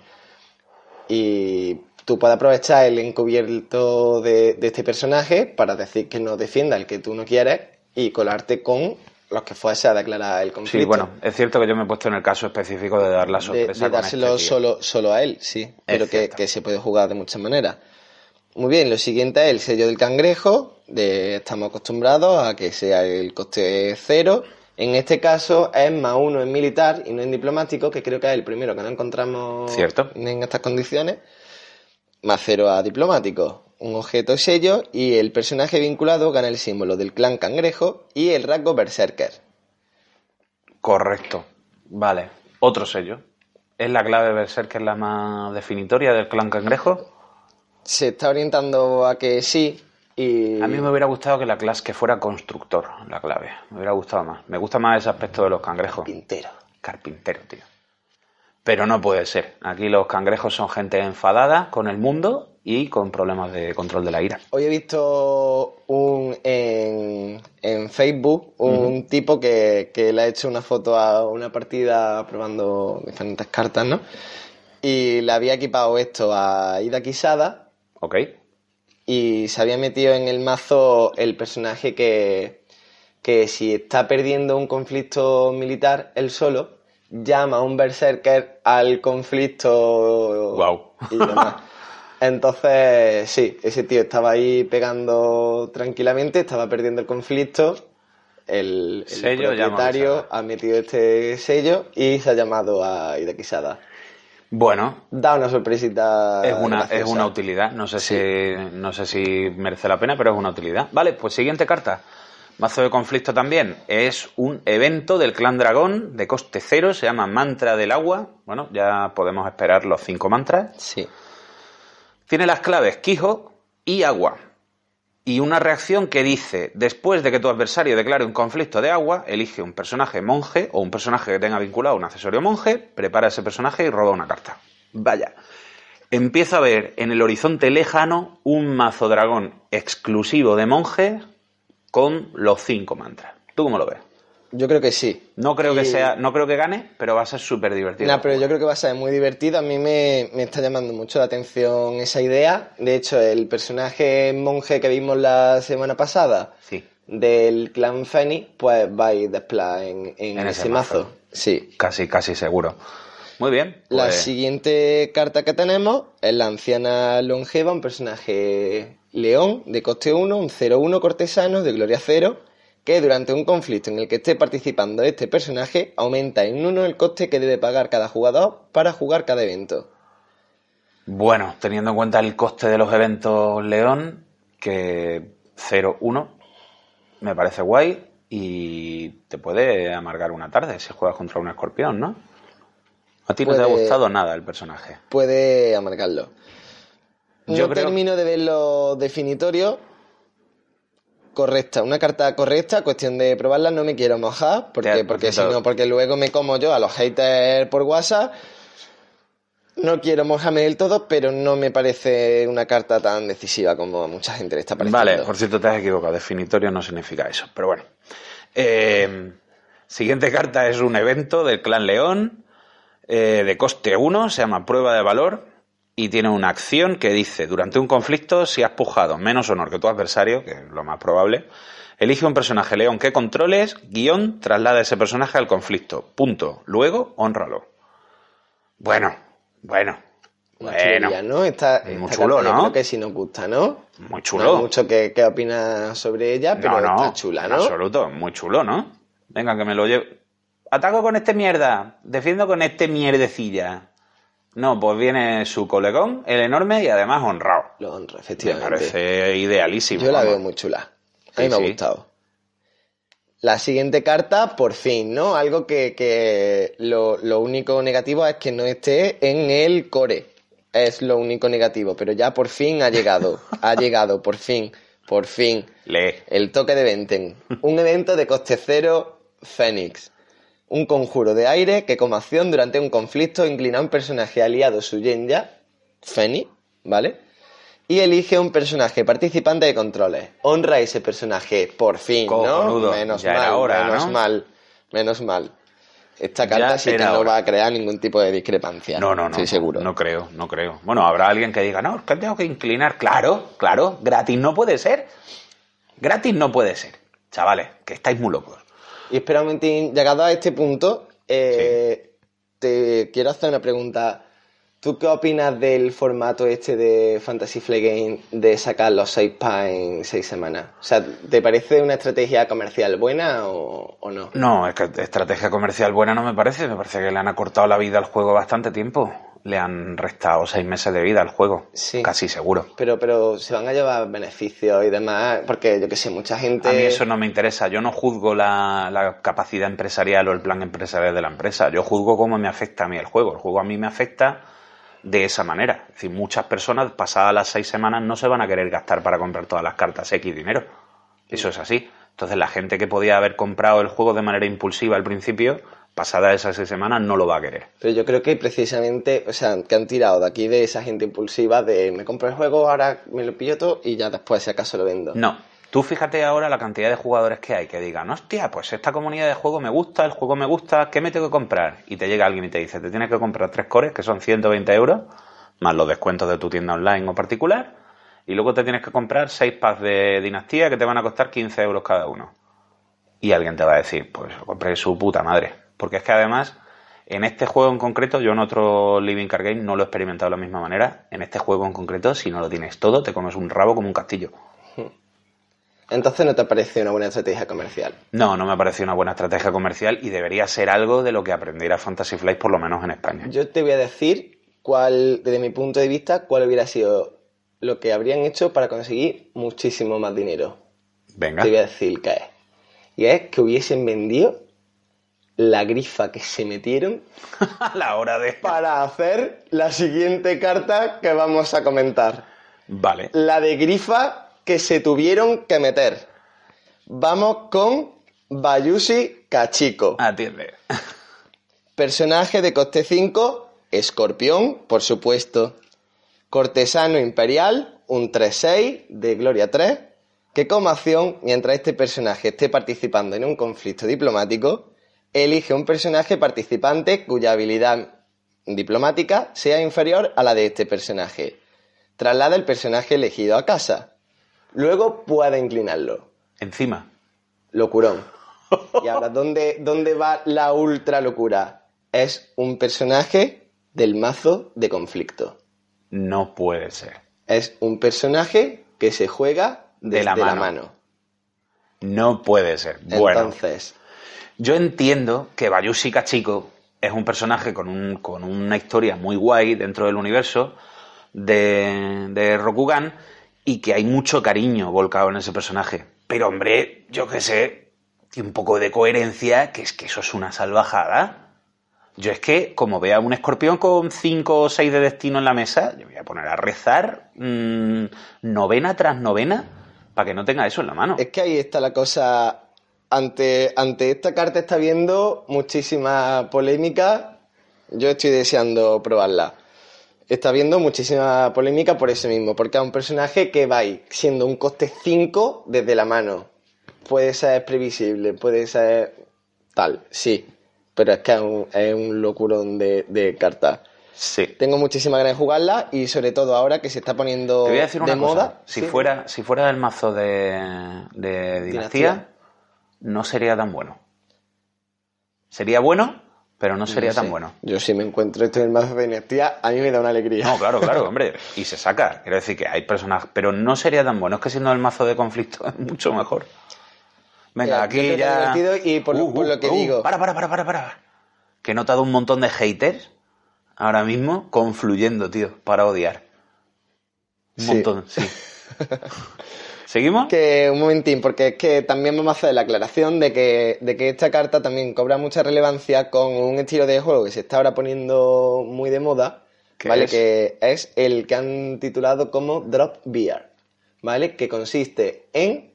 y tú puedes aprovechar el encubierto de, de este personaje para decir que no defienda el que tú no quieres y colarte con los que fuese a declarar el conflicto. Sí, bueno, es cierto que yo me he puesto en el caso específico de dar la de, sorpresa. de dárselo este tío. solo, solo a él, sí. pero que, que se puede jugar de muchas maneras. Muy bien, lo siguiente es el sello del cangrejo. De, estamos acostumbrados a que sea el coste cero. En este caso es más uno en militar y no en diplomático, que creo que es el primero que no encontramos Cierto. en estas condiciones. Más cero a diplomático. Un objeto sello y el personaje vinculado gana el símbolo del clan cangrejo y el rasgo berserker. Correcto. Vale. Otro sello. ¿Es la clave Berserk que es la más definitoria del clan cangrejo? Se está orientando a que sí. Y A mí me hubiera gustado que la clase que fuera constructor, la clave. Me hubiera gustado más. Me gusta más ese aspecto de los cangrejos. Pintero. Carpintero, tío. Pero no puede ser. Aquí los cangrejos son gente enfadada con el mundo y con problemas de control de la ira. Hoy he visto un, en, en Facebook un tipo que, que le ha hecho una foto a una partida probando diferentes cartas, ¿no? Y le había equipado esto a Ida Quisada ¿Ok? y se había metido en el mazo el personaje que, que si está perdiendo un conflicto militar él solo, llama a un berserker al conflicto Guau. y demás. <laughs> Entonces, sí, ese tío estaba ahí pegando tranquilamente, estaba perdiendo el conflicto. El, el Sello, propietario ha metido este sello y se ha llamado a Ida. Bueno, Da una sorpresita. es una, es una utilidad. No sé, si, no sé si merece la pena, pero es una utilidad. Vale, pues siguiente carta. Mazo de conflicto también. Es un evento del clan dragón de coste cero. Se llama Mantra del Agua. Bueno, ya podemos esperar los cinco mantras. Sí. Tiene las claves Quijo y Agua. Y una reacción que dice, después de que tu adversario declare un conflicto de agua, elige un personaje monje o un personaje que tenga vinculado un accesorio monje, prepara ese personaje y roba una carta. Vaya. Empieza a ver en el horizonte lejano un mazo dragón exclusivo de monje con los cinco mantras. ¿Tú cómo lo ves? Yo creo que sí. No creo que Y- sea, no creo que gane, pero va a ser súper divertido. Nah, pero yo creo que va a ser muy divertido. A mí me, me está llamando mucho la atención esa idea. De hecho, el personaje monje que vimos la semana pasada Sí, del clan Fénix, pues va a ir desplaz en, en En ese, ese mazo. mazo. Sí. casi, casi seguro. Muy bien. La pues- siguiente carta que tenemos es la anciana longeva, un personaje león de coste 1, un 0-1 cortesano de gloria 0, que durante un conflicto en el que esté participando este personaje aumenta en 1 el coste que debe pagar cada jugador para jugar cada evento. Bueno, teniendo en cuenta el coste de los eventos León, que 0-1 me parece guay y te puede amargar una tarde si juegas contra un escorpión, ¿no? A ti no te ha gustado nada el personaje. Puede amargarlo. Yo no creo- termino de ver los definitorios. Correcta, una carta correcta, cuestión de probarla, no me quiero mojar, porque, porque si no, porque luego me como yo a los haters por WhatsApp. No quiero mojarme del todo, pero no me parece una carta tan decisiva como a mucha gente le está pareciendo. Vale, por cierto, te has equivocado. Definitorio no significa eso, pero bueno. Eh, siguiente carta es un evento del clan León eh, de coste 1, se llama Prueba de Valor y tiene una acción que dice, durante un conflicto, si has pujado menos honor que tu adversario, que es lo más probable, elige un personaje león que controles, guion, traslada ese personaje al conflicto, punto. Luego, honralo. Bueno, bueno, Una bueno. chulería, ¿no? Esta, Muy chulo, ¿no? creo que sí nos gusta, ¿no? Muy No chulo. hay mucho que, que opinas sobre ella, pero no, no, está chula, en ¿no? absoluto, muy chulo, ¿no? Venga, que me lo lleve. Ataco con este mierda, defiendo con este mierdecilla. No, pues viene su colegón, el enorme y además honrado. Lo honro, Me efectivamente. parece idealísimo. Yo la vamos. veo muy chula. A Sí, mí me ha sí. gustado. La siguiente carta, por fin, ¿no? Algo que, que lo, lo único negativo es que no esté en el core. Es lo único negativo, pero ya por fin ha llegado. ha <laughs> llegado, por fin. Por fin. Lee. El toque de Venten. Un evento de coste cero Fénix. Un conjuro de aire que como acción durante un conflicto inclina a un personaje aliado suyenya, Fénix, ¿vale? Y elige un personaje participante de controles. Honra a ese personaje, por fin, Cojonudo. ¿no? Menos Ya mal, hora, menos ¿no? mal, menos mal. Esta carta sí que no hora. va a crear ningún tipo de discrepancia. No, no, no. Estoy seguro. No creo, no creo. Bueno, habrá alguien que diga, no, es que tengo que inclinar. Claro, claro, gratis no puede ser. Gratis no puede ser. Chavales, que estáis muy locos. Y espera un momentín, llegado a este punto, eh, te quiero hacer una pregunta. ¿Tú qué opinas del formato este de Fantasy Flight Game de sacar los seis packs en seis semanas? O sea, ¿te parece una estrategia comercial buena o, o no? No, es que estrategia comercial buena no me parece. Me parece que le han acortado la vida al juego bastante tiempo. Le han restado seis meses de vida al juego. Sí. Casi seguro. Pero, pero se van a llevar beneficios y demás, porque yo que sé, mucha gente... A mí eso no me interesa. Yo no juzgo la, la capacidad empresarial o el plan empresarial de la empresa. Yo juzgo cómo me afecta a mí el juego. El juego a mí me afecta de esa manera. Es decir, muchas personas, pasadas las seis semanas, no se van a querer gastar para comprar todas las cartas X dinero. Eso es así. Entonces, la gente que podía haber comprado el juego de manera impulsiva al principio, pasadas esas seis semanas, no lo va a querer. Pero yo creo que precisamente, o sea, que han tirado de aquí de esa gente impulsiva de me compro el juego, ahora me lo pillo todo y ya después si acaso lo vendo. No. Tú fíjate ahora la cantidad de jugadores que hay que digan, hostia, pues esta comunidad de juego me gusta, el juego me gusta, ¿qué me tengo que comprar? Y te llega alguien y te dice, te tienes que comprar tres cores, que son 120 euros, más los descuentos de tu tienda online o particular, y luego te tienes que comprar seis packs de dinastía que te van a costar 15 euros cada uno. Y alguien te va a decir, pues compré su puta madre. Porque es que además, en este juego en concreto, yo en otro Living Card Game no lo he experimentado de la misma manera. En este juego en concreto, si no lo tienes todo, te comes un rabo como un castillo. Entonces no te parece una buena estrategia comercial. No, no me parece una buena estrategia comercial y debería ser algo de lo que aprendiera Fantasy Flight, por lo menos en España. Yo te voy a decir cuál, desde mi punto de vista, cuál hubiera sido lo que habrían hecho para conseguir muchísimo más dinero. Venga. Te voy a decir qué es. Y es que hubiesen vendido la grifa que se metieron a la hora de... para hacer la siguiente carta que vamos a comentar. Vale. La de grifa que se tuvieron que meter. Vamos con Bayushi Kachiko. Atiende. Personaje de coste 5, escorpión, por supuesto. Cortesano imperial, un 3-6 de Gloria 3, que como acción, mientras este personaje esté participando en un conflicto diplomático, elige un personaje participante cuya habilidad diplomática sea inferior a la de este personaje. Traslada el personaje elegido a casa. Luego puede inclinarlo. Encima. Locurón. <laughs> Y ahora, ¿dónde, ¿dónde va la ultra locura? Es un personaje del mazo de conflicto. No puede ser. Es un personaje que se juega De desde la la mano. mano. No puede ser. Bueno, Entonces, yo entiendo que Bayushi Kachiko es un personaje con, un, con una historia muy guay dentro del universo de, de Rokugan y que hay mucho cariño volcado en ese personaje. Pero hombre, yo qué sé, un poco de coherencia, que es que eso es una salvajada. Yo es que, como vea un escorpión con 5 o 6 de destino en la mesa, yo voy a poner a rezar mm, novena tras novena para que no tenga eso en la mano. es que ahí está la cosa. Ante, ante esta carta está habiendo muchísima polémica. Yo estoy deseando probarla. Está habiendo muchísima polémica por eso mismo, porque es un personaje que va ahí siendo un coste 5 desde la mano. Puede ser previsible, puede ser tal, sí, pero es que es un, es un locurón de, de cartas. Sí. Tengo muchísimas ganas de jugarla y sobre todo ahora que se está poniendo Te voy a decir de una cosa. moda. Si, sí. fuera, si fuera del mazo de, de dinastía, Dinastía. No sería tan bueno. Sería bueno, pero no sería tan bueno. Yo si me encuentro esto en el mazo de dinastía, a mí me da una alegría. No, claro, claro, <laughs> hombre. Y se saca. Quiero decir que hay personajes, pero no sería tan bueno. Es que siendo el mazo de conflicto <laughs> es mucho mejor. Venga, Ya, aquí ya. Uh, y por lo- por lo que digo- Para, para, para, para, para. Que he notado un montón de haters ahora mismo confluyendo, tío, para odiar. Un Sí. montón, sí. <laughs> ¿Seguimos? Que un momentín, porque es que también vamos a hacer la aclaración de que, de que esta carta también cobra mucha relevancia con un estilo de juego que se está ahora poniendo muy de moda, ¿Qué ¿vale? es? Que es el que han titulado como Drop Beer, ¿vale? Que consiste en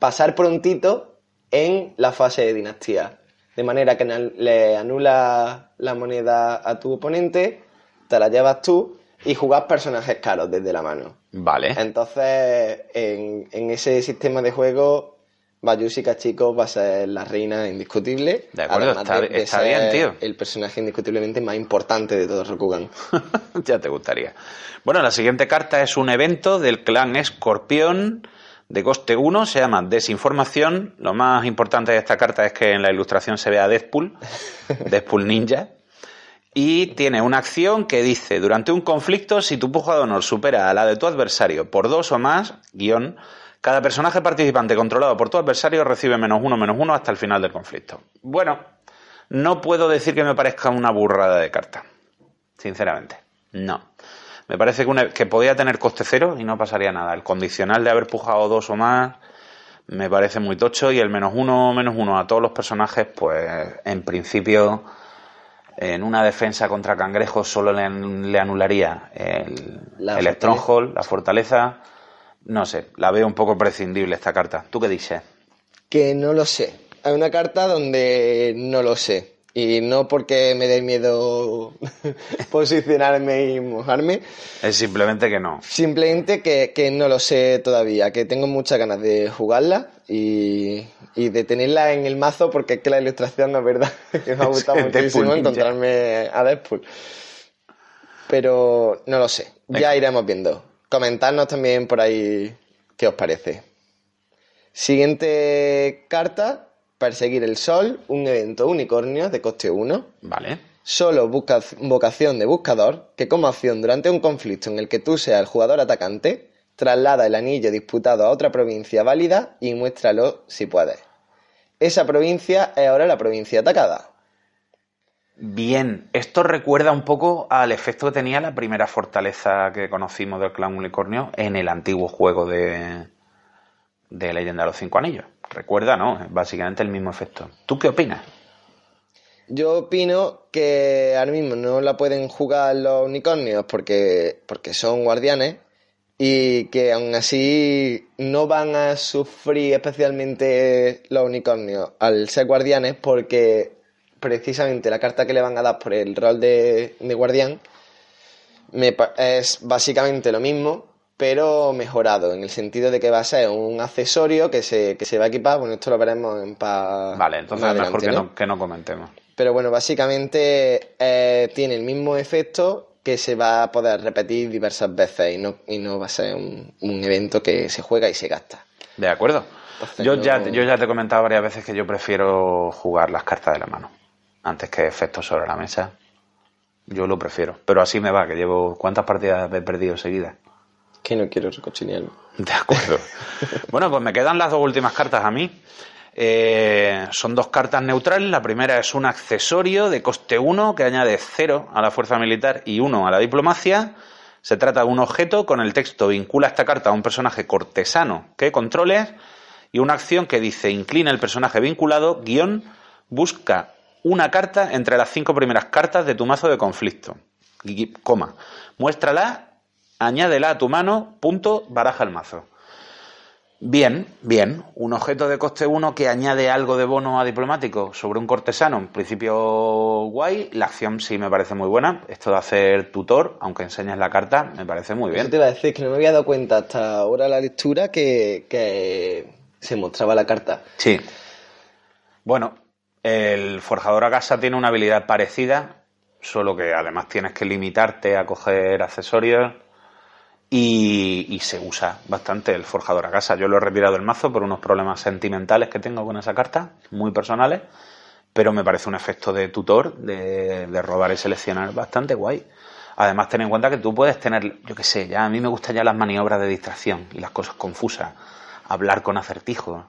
pasar prontito en la fase de dinastía. De manera que le anula la moneda a tu oponente, te la llevas tú y jugar personajes caros desde la mano. Vale. Entonces, en, en ese sistema de juego, Bayushi Kachiko va a ser la reina indiscutible. De acuerdo, está- está bien, tío. El personaje indiscutiblemente más importante de todo Rokugan. <laughs> ya te gustaría. Bueno, la siguiente carta es un evento del clan Escorpión de coste 1, se llama Desinformación. Lo más importante de esta carta es que en la ilustración se ve a Deadpool, <laughs> Deadpool Ninja. Y tiene una acción que dice, durante un conflicto, si tu puja de honor supera a la de tu adversario por dos o más, guion, cada personaje participante controlado por tu adversario recibe menos uno, menos uno hasta el final del conflicto. Bueno, no puedo decir que me parezca una burrada de carta, sinceramente. No. Me parece que, que podía tener coste cero y no pasaría nada. El condicional de haber pujado dos o más me parece muy tocho y el menos uno menos uno a todos los personajes, pues en principio en una defensa contra cangrejos solo le, le anularía el, La el. Stronghold, la fortaleza. No sé, la veo un poco prescindible esta carta. ¿Tú qué dices? Que no lo sé. Hay una carta donde no lo sé. Y no porque me dé miedo <laughs> posicionarme y mojarme, Es simplemente que no. simplemente que, que no lo sé todavía, que tengo muchas ganas de jugarla y, y de tenerla en el mazo porque es que la ilustración no es verdad, <laughs> que me ha gustado muchísimo encontrarme a Deadpool. Pero no lo sé, Venga. ya iremos viendo. Comentadnos también por ahí qué os parece. Siguiente carta, Perseguir el Sol, un evento unicornio de coste 1. Vale. Solo busca vocación de buscador, que como acción durante un conflicto en el que tú seas el jugador atacante, traslada el anillo disputado a otra provincia válida y muéstralo si puedes. Esa provincia es ahora la provincia atacada. Bien, esto recuerda un poco al efecto que tenía la primera fortaleza que conocimos del clan unicornio en el antiguo juego de, de Leyenda de los Cinco Anillos. Recuerda, ¿no? Es básicamente el mismo efecto. ¿Tú qué opinas? Yo opino que ahora mismo no la pueden jugar los unicornios porque, porque son guardianes y que aún así no van a sufrir especialmente los unicornios al ser guardianes porque precisamente la carta que le van a dar por el rol de, de guardián me es básicamente lo mismo pero mejorado en el sentido de que va a ser un accesorio que se, que se va a equipar bueno esto lo veremos en pa- Vale, entonces es mejor que no, que no comentemos. pero bueno, básicamente eh, tiene el mismo efecto que se va a poder repetir diversas veces y no, y no va a ser un, un evento que se juega y se gasta. De acuerdo. Entonces, Yo, no- ya, yo ya te he comentado varias veces que yo prefiero jugar las cartas de la mano antes que efectos sobre la mesa. Yo lo prefiero. Pero así me va, que llevo... ¿Cuántas partidas he perdido seguidas? Que no quiero recochinearme. De acuerdo. <laughs> bueno, pues me quedan las dos últimas cartas a mí. Eh, son dos cartas neutrales. La primera es un accesorio de coste 1 que añade 0 a la fuerza militar y 1 a la diplomacia. Se trata de un objeto con el texto vincula esta carta a un personaje cortesano que controles y una acción que dice inclina el personaje vinculado, guion, busca una carta entre las cinco primeras cartas de tu mazo de conflicto. Coma. Muéstrala, añádela a tu mano, punto, baraja el mazo. Bien, bien. Un objeto de coste 1 que añade algo de bono a diplomático sobre un cortesano. En principio, guay. La acción sí me parece muy buena. Esto de hacer tutor, aunque enseñes la carta, me parece muy bien. te iba a decir que no me había dado cuenta hasta ahora la lectura que, que se mostraba la carta. Sí. Bueno, el forjador a casa tiene una habilidad parecida, solo que además tienes que limitarte a coger accesorios y, se usa bastante el forjador a casa. Yo lo he retirado del mazo por unos problemas sentimentales que tengo con esa carta, muy personales, pero me parece un efecto de tutor, de, de robar y seleccionar bastante guay. Además, ten en cuenta que tú puedes tener, yo qué sé, ya a mí me gustan ya las maniobras de distracción y las cosas confusas, hablar con acertijos,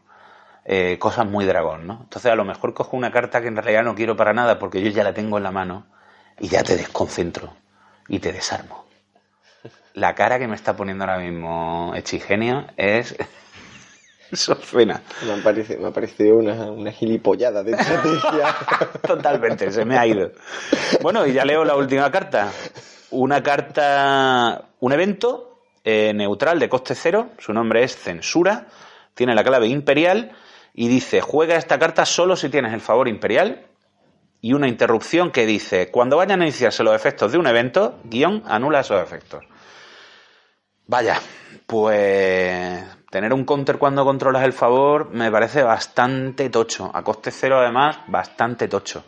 eh, cosas muy dragón, ¿no? Entonces a lo mejor cojo una carta que en realidad no quiero para nada porque yo ya la tengo en la mano y ya te desconcentro y te desarmo. La cara que me está poniendo ahora mismo Echigenio es... <laughs> Sofena. Me ha parecido, me ha parecido una, una gilipollada de estrategia. <laughs> Totalmente, se me ha ido. Bueno, y ya leo la última carta. Una carta, un evento eh, neutral de coste cero, su nombre es Censura, tiene la clave imperial y dice, juega esta carta solo si tienes el favor imperial y una interrupción que dice, cuando vayan a iniciarse los efectos de un evento, guion, anula esos efectos. Vaya, pues tener un counter cuando controlas el favor me parece bastante tocho. A coste cero, además, bastante tocho.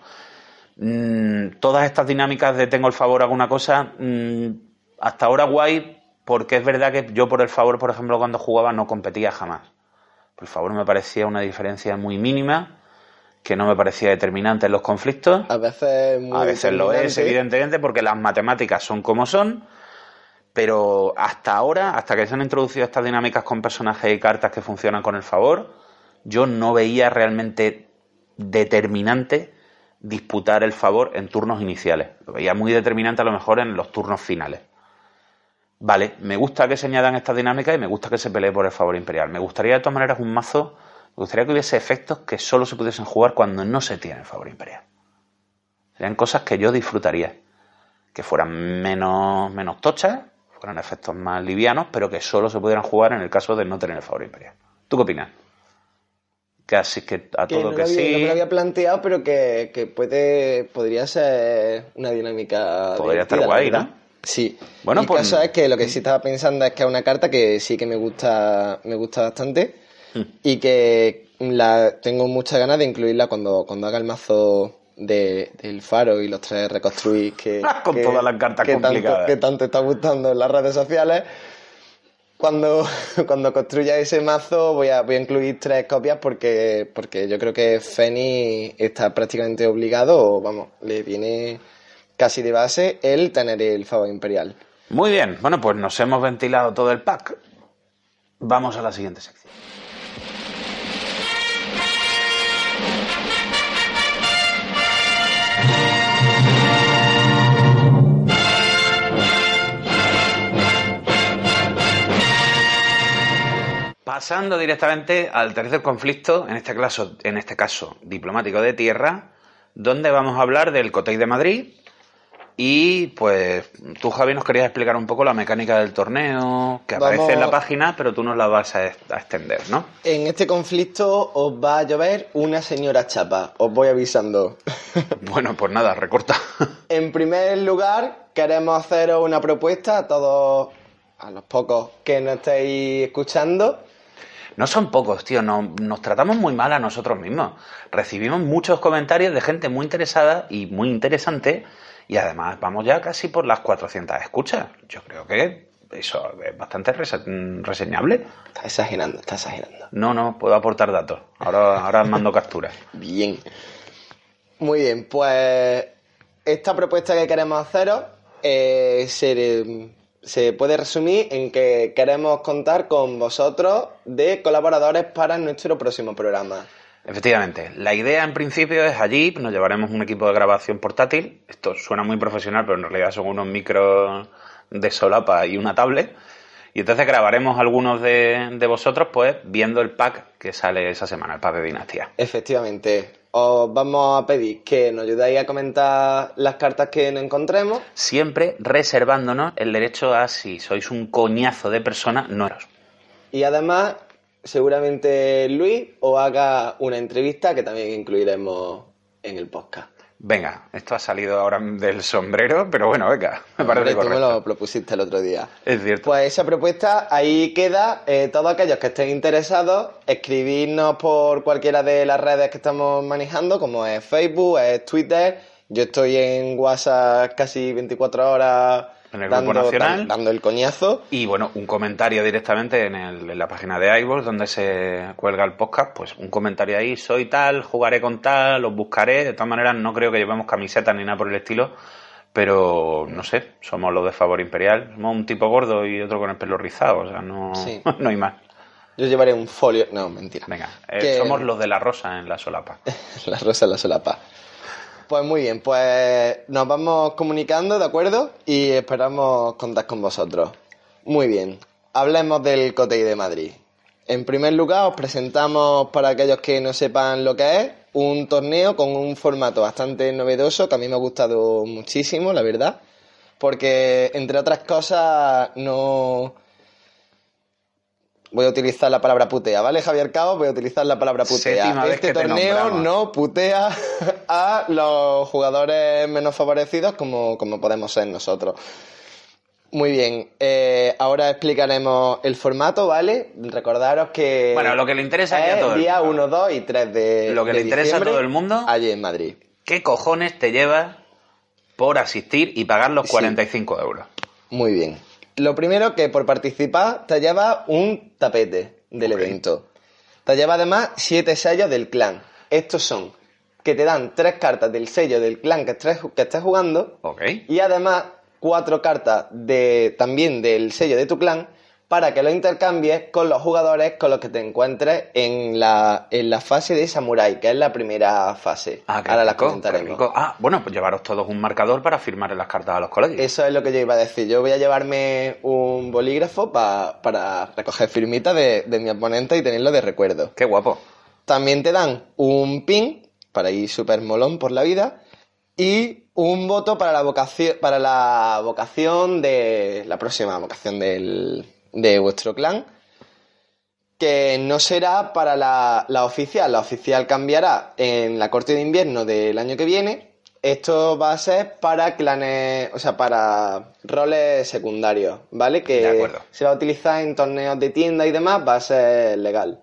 Mm, todas estas dinámicas de tengo el favor, hago una cosa, mm, hasta ahora guay, porque es verdad que yo por el favor, por ejemplo, cuando jugaba no competía jamás. Por el favor me parecía una diferencia muy mínima, que no me parecía determinante en los conflictos. A veces muy A veces lo es, evidentemente, porque las matemáticas son como son, pero hasta ahora, hasta que se han introducido estas dinámicas con personajes y cartas que funcionan con el favor, yo no veía realmente determinante disputar el favor en turnos iniciales. Lo veía muy determinante a lo mejor en los turnos finales. Vale, me gusta que se añadan estas dinámicas y me gusta que se pelee por el favor imperial. Me gustaría de todas maneras un mazo, me gustaría que hubiese efectos que solo se pudiesen jugar cuando no se tiene el favor imperial. Serían cosas que yo disfrutaría. Que fueran menos, menos tochas, fueran efectos más livianos, pero que solo se pudieran jugar en el caso de no tener el favor imperial. ¿Tú qué opinas? Así que a Que todo no, que había, sí. no me lo había planteado, pero que, que puede, podría ser una dinámica. Podría estar guay. ¿no? Sí. Bueno, y el pues- caso es que lo que sí estaba pensando es que es una carta que sí que me gusta, me gusta bastante Hmm. y que la tengo muchas ganas de incluirla cuando, cuando haga el mazo de, del faro y los tres reconstruir que, Con que- todas las cartas que tanto, complicadas. que tanto está gustando en las redes sociales. Cuando, <laughs> cuando construya ese mazo voy a, voy a incluir tres copias porque, porque yo creo que Feni está prácticamente obligado, o vamos, le viene casi de base el tener el favor imperial. Muy bien, bueno, pues nos hemos ventilado todo el pack. Vamos a la siguiente sección. Pasando directamente al tercer conflicto, en este caso, en este caso diplomático de tierra, donde vamos a hablar del Cotei de Madrid, y pues tú, Javi, nos querías explicar un poco la mecánica del torneo, que aparece en la página, pero tú nos la vas a, extender, ¿no? En este conflicto os va a llover una señora chapa, os voy avisando. <laughs> Bueno, pues nada, recorta. En primer lugar, queremos haceros una propuesta a todos, a los pocos que nos estéis escuchando. No son pocos, tío, no- nos tratamos muy mal a nosotros mismos. Recibimos muchos comentarios de gente muy interesada y muy interesante, y además vamos ya casi por las 400 escuchas. Yo creo que eso es bastante rese- reseñable. Está exagerando, está exagerando. No, no, puedo aportar datos. Ahora, ahora mando capturas. <laughs> Bien. Muy bien, pues esta propuesta que queremos haceros eh, se, se puede resumir en que queremos contar con vosotros de colaboradores para nuestro próximo programa. Efectivamente, la idea en principio es allí, nos llevaremos un equipo de grabación portátil. Esto suena muy profesional, pero en realidad son unos micros de solapa y una tablet. Y entonces grabaremos algunos de, de vosotros, pues, viendo el pack que sale esa semana, el pack de Dinastía. Efectivamente, os vamos a pedir que nos ayudáis a comentar las cartas que nos encontremos. Siempre reservándonos el derecho a, si sois un coñazo de persona, no eros. Y además, seguramente Luis os haga una entrevista que también incluiremos en el podcast. Venga, esto ha salido ahora del sombrero, pero bueno, venga, me parece Hombre, tú me lo propusiste el otro día. Es cierto. Pues esa propuesta, ahí queda. Eh, todos aquellos que estén interesados, escribirnos por cualquiera de las redes que estamos manejando, como es Facebook, es Twitter. Yo estoy en WhatsApp casi 24 horas En el Grupo Nacional. dan- dando el coñazo. Y bueno, un comentario directamente en, el- en la página de iVoox donde se cuelga el podcast, pues un comentario ahí, soy tal, jugaré con tal, os buscaré. De todas maneras, no creo que llevemos camisetas ni nada por el estilo, pero no sé, somos los de Favor Imperial. Somos un tipo gordo y otro con el pelo rizado, o sea, no, Sí. <laughs> no hay más. Yo llevaré un folio. No, mentira. Venga, eh, Que- somos los de la rosa en la solapa. <laughs> La rosa en la solapa. Pues muy bien, pues nos vamos comunicando, ¿de acuerdo? Y esperamos contar con vosotros. Muy bien, hablemos del Cotei de Madrid. En primer lugar, os presentamos, para aquellos que no sepan lo que es, un torneo con un formato bastante novedoso que a mí me ha gustado muchísimo, la verdad. Porque, entre otras cosas, no... Voy a utilizar la palabra putea, ¿vale, Javier Cao? Voy a utilizar la palabra putea. Séptima este torneo no putea <laughs> a los jugadores menos favorecidos como, como podemos ser nosotros. Muy bien, eh, ahora explicaremos el formato, ¿vale? Recordaros que... Bueno, lo que le interesa aquí a es todo el día mundo. 1, 2 y 3 de Lo que de le interesa a todo el mundo. Allí en Madrid. ¿Qué cojones te llevas por asistir y pagar los Sí. 45 euros? Muy bien. Lo primero que por participar te lleva un tapete del evento. Te lleva además siete sellos del clan. Estos son que te dan tres cartas del sello del clan que estés, que estés jugando Ok. y además cuatro cartas de también del sello de tu clan para que lo intercambies con los jugadores con los que te encuentres en la, en la fase de Samurai, que es la primera fase. Ah, Ahora las rico, comentaremos. Ah, bueno, pues llevaros todos un marcador para firmar en las cartas a los colegios. Eso es lo que yo iba a decir. Yo voy a llevarme un bolígrafo pa- para recoger firmitas de, de mi oponente y tenerlo de recuerdo. Qué guapo. También te dan un pin para ir súper molón por la vida y un voto para la vocación, para la vocación de la próxima vocación del, de vuestro clan, que no será para la, la oficial. La oficial cambiará en la corte de invierno del año que viene. Esto va a ser para clanes, o sea, para roles secundarios, ¿vale? Que se va a utilizar en torneos de tienda y demás, va a ser legal.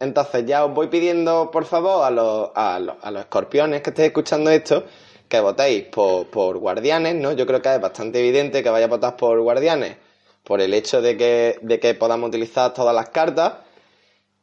Entonces ya os voy pidiendo, por favor, a los, a los, a los escorpiones que estéis escuchando esto, que votéis por, por guardianes, ¿no? Yo creo que es bastante evidente que vaya a votar por guardianes, por el hecho de que, de que podamos utilizar todas las cartas.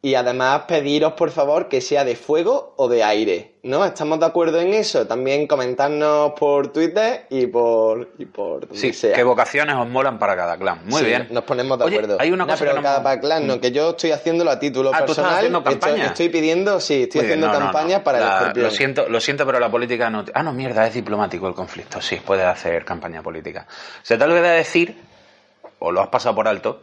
Y además pediros, por favor, que sea de fuego o de aire, ¿no? ¿Estamos de acuerdo en eso? También comentarnos por Twitter y por, y por Sí, sea. qué vocaciones os molan para cada clan. Muy Sí, bien. Nos ponemos de Oye, acuerdo. hay una No, cosa pero que no cada para clan, no, que yo estoy haciéndolo a título Ah, ¿tú estás personal. haciendo estoy- campaña? Estoy, pidiendo, sí, estoy bien, haciendo no, campaña para el escorpión. Lo siento, lo siento, pero la política no. Ah, no, mierda, es diplomático el conflicto. Sí, puedes hacer campaña política. Se te olvida decir, o lo has pasado por alto,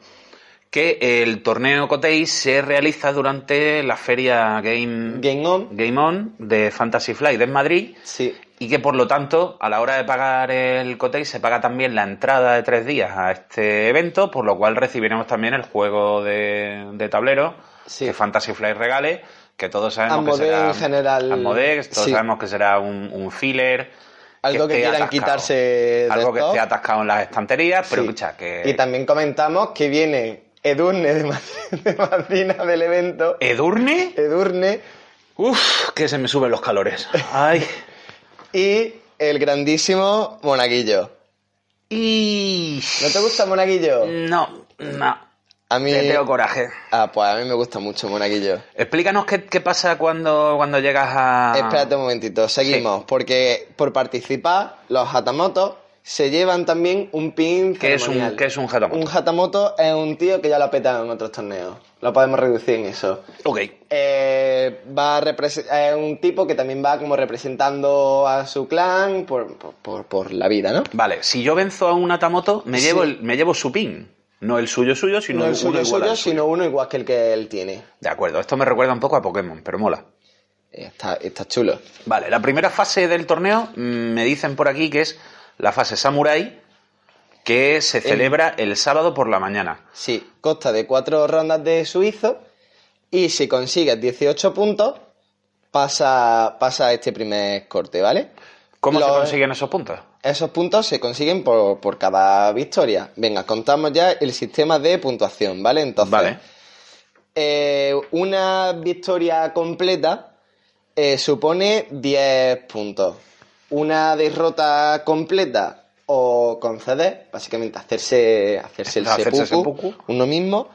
que el torneo Cotei se realiza durante la feria Game, Game On. Game On de Fantasy Flight en Madrid Sí, y que por lo tanto a la hora de pagar el Cotei se paga también la entrada de tres días a este evento, por lo cual recibiremos también el juego de, de tablero Sí. que Fantasy Flight regale, que todos sabemos que será en general, todos sí. sabemos que será un, un filler. Algo que quieran atascado. quitarse de Algo que esté atascado en las estanterías, pero sí. escucha, que... Y también comentamos que viene Edurne de, <laughs> de madrina del evento. ¿Edurne? Edurne Uf, que se me suben los calores. Ay. <laughs> y el grandísimo Monaguillo. y... ¿No te gusta Monaguillo? No, no. A mí... Te tengo coraje. Ah, pues a mí me gusta mucho Monaguillo. Explícanos qué, qué pasa cuando, cuando llegas a... Espérate un momentito, seguimos, porque por participar, los Hatamotos se llevan también un pin ¿Qué es un, qué es un Hatamoto? Un Hatamoto es un tío que ya lo ha petado en otros torneos. Lo podemos reducir en eso. Ok. Eh, va a es un tipo que también va como representando a su clan por, por, por- por la vida, ¿no? Vale, si yo venzo a un Atamoto, me, Sí. llevo, el, me llevo su pin. No el suyo suyo, sino No el uno suyo igual suyo, al suyo. sino uno igual que el que él tiene. De acuerdo, esto me recuerda un poco a Pokémon, pero mola. Está, está chulo. Vale, la primera fase del torneo mm, me dicen por aquí que es la fase Samurai, que se celebra el sábado por la mañana. Sí, consta de cuatro rondas de suizo y si consigues 18 puntos, pasa, pasa este primer corte, ¿vale? ¿Cómo se consiguen esos puntos? Esos puntos se consiguen por, por cada victoria. Venga, contamos ya el sistema de puntuación, ¿vale? Entonces, Vale. eh, una victoria completa eh, supone 10 puntos. Una derrota completa o conceder, básicamente hacerse, hacerse el Hacerse el seppuku, seppuku. uno mismo,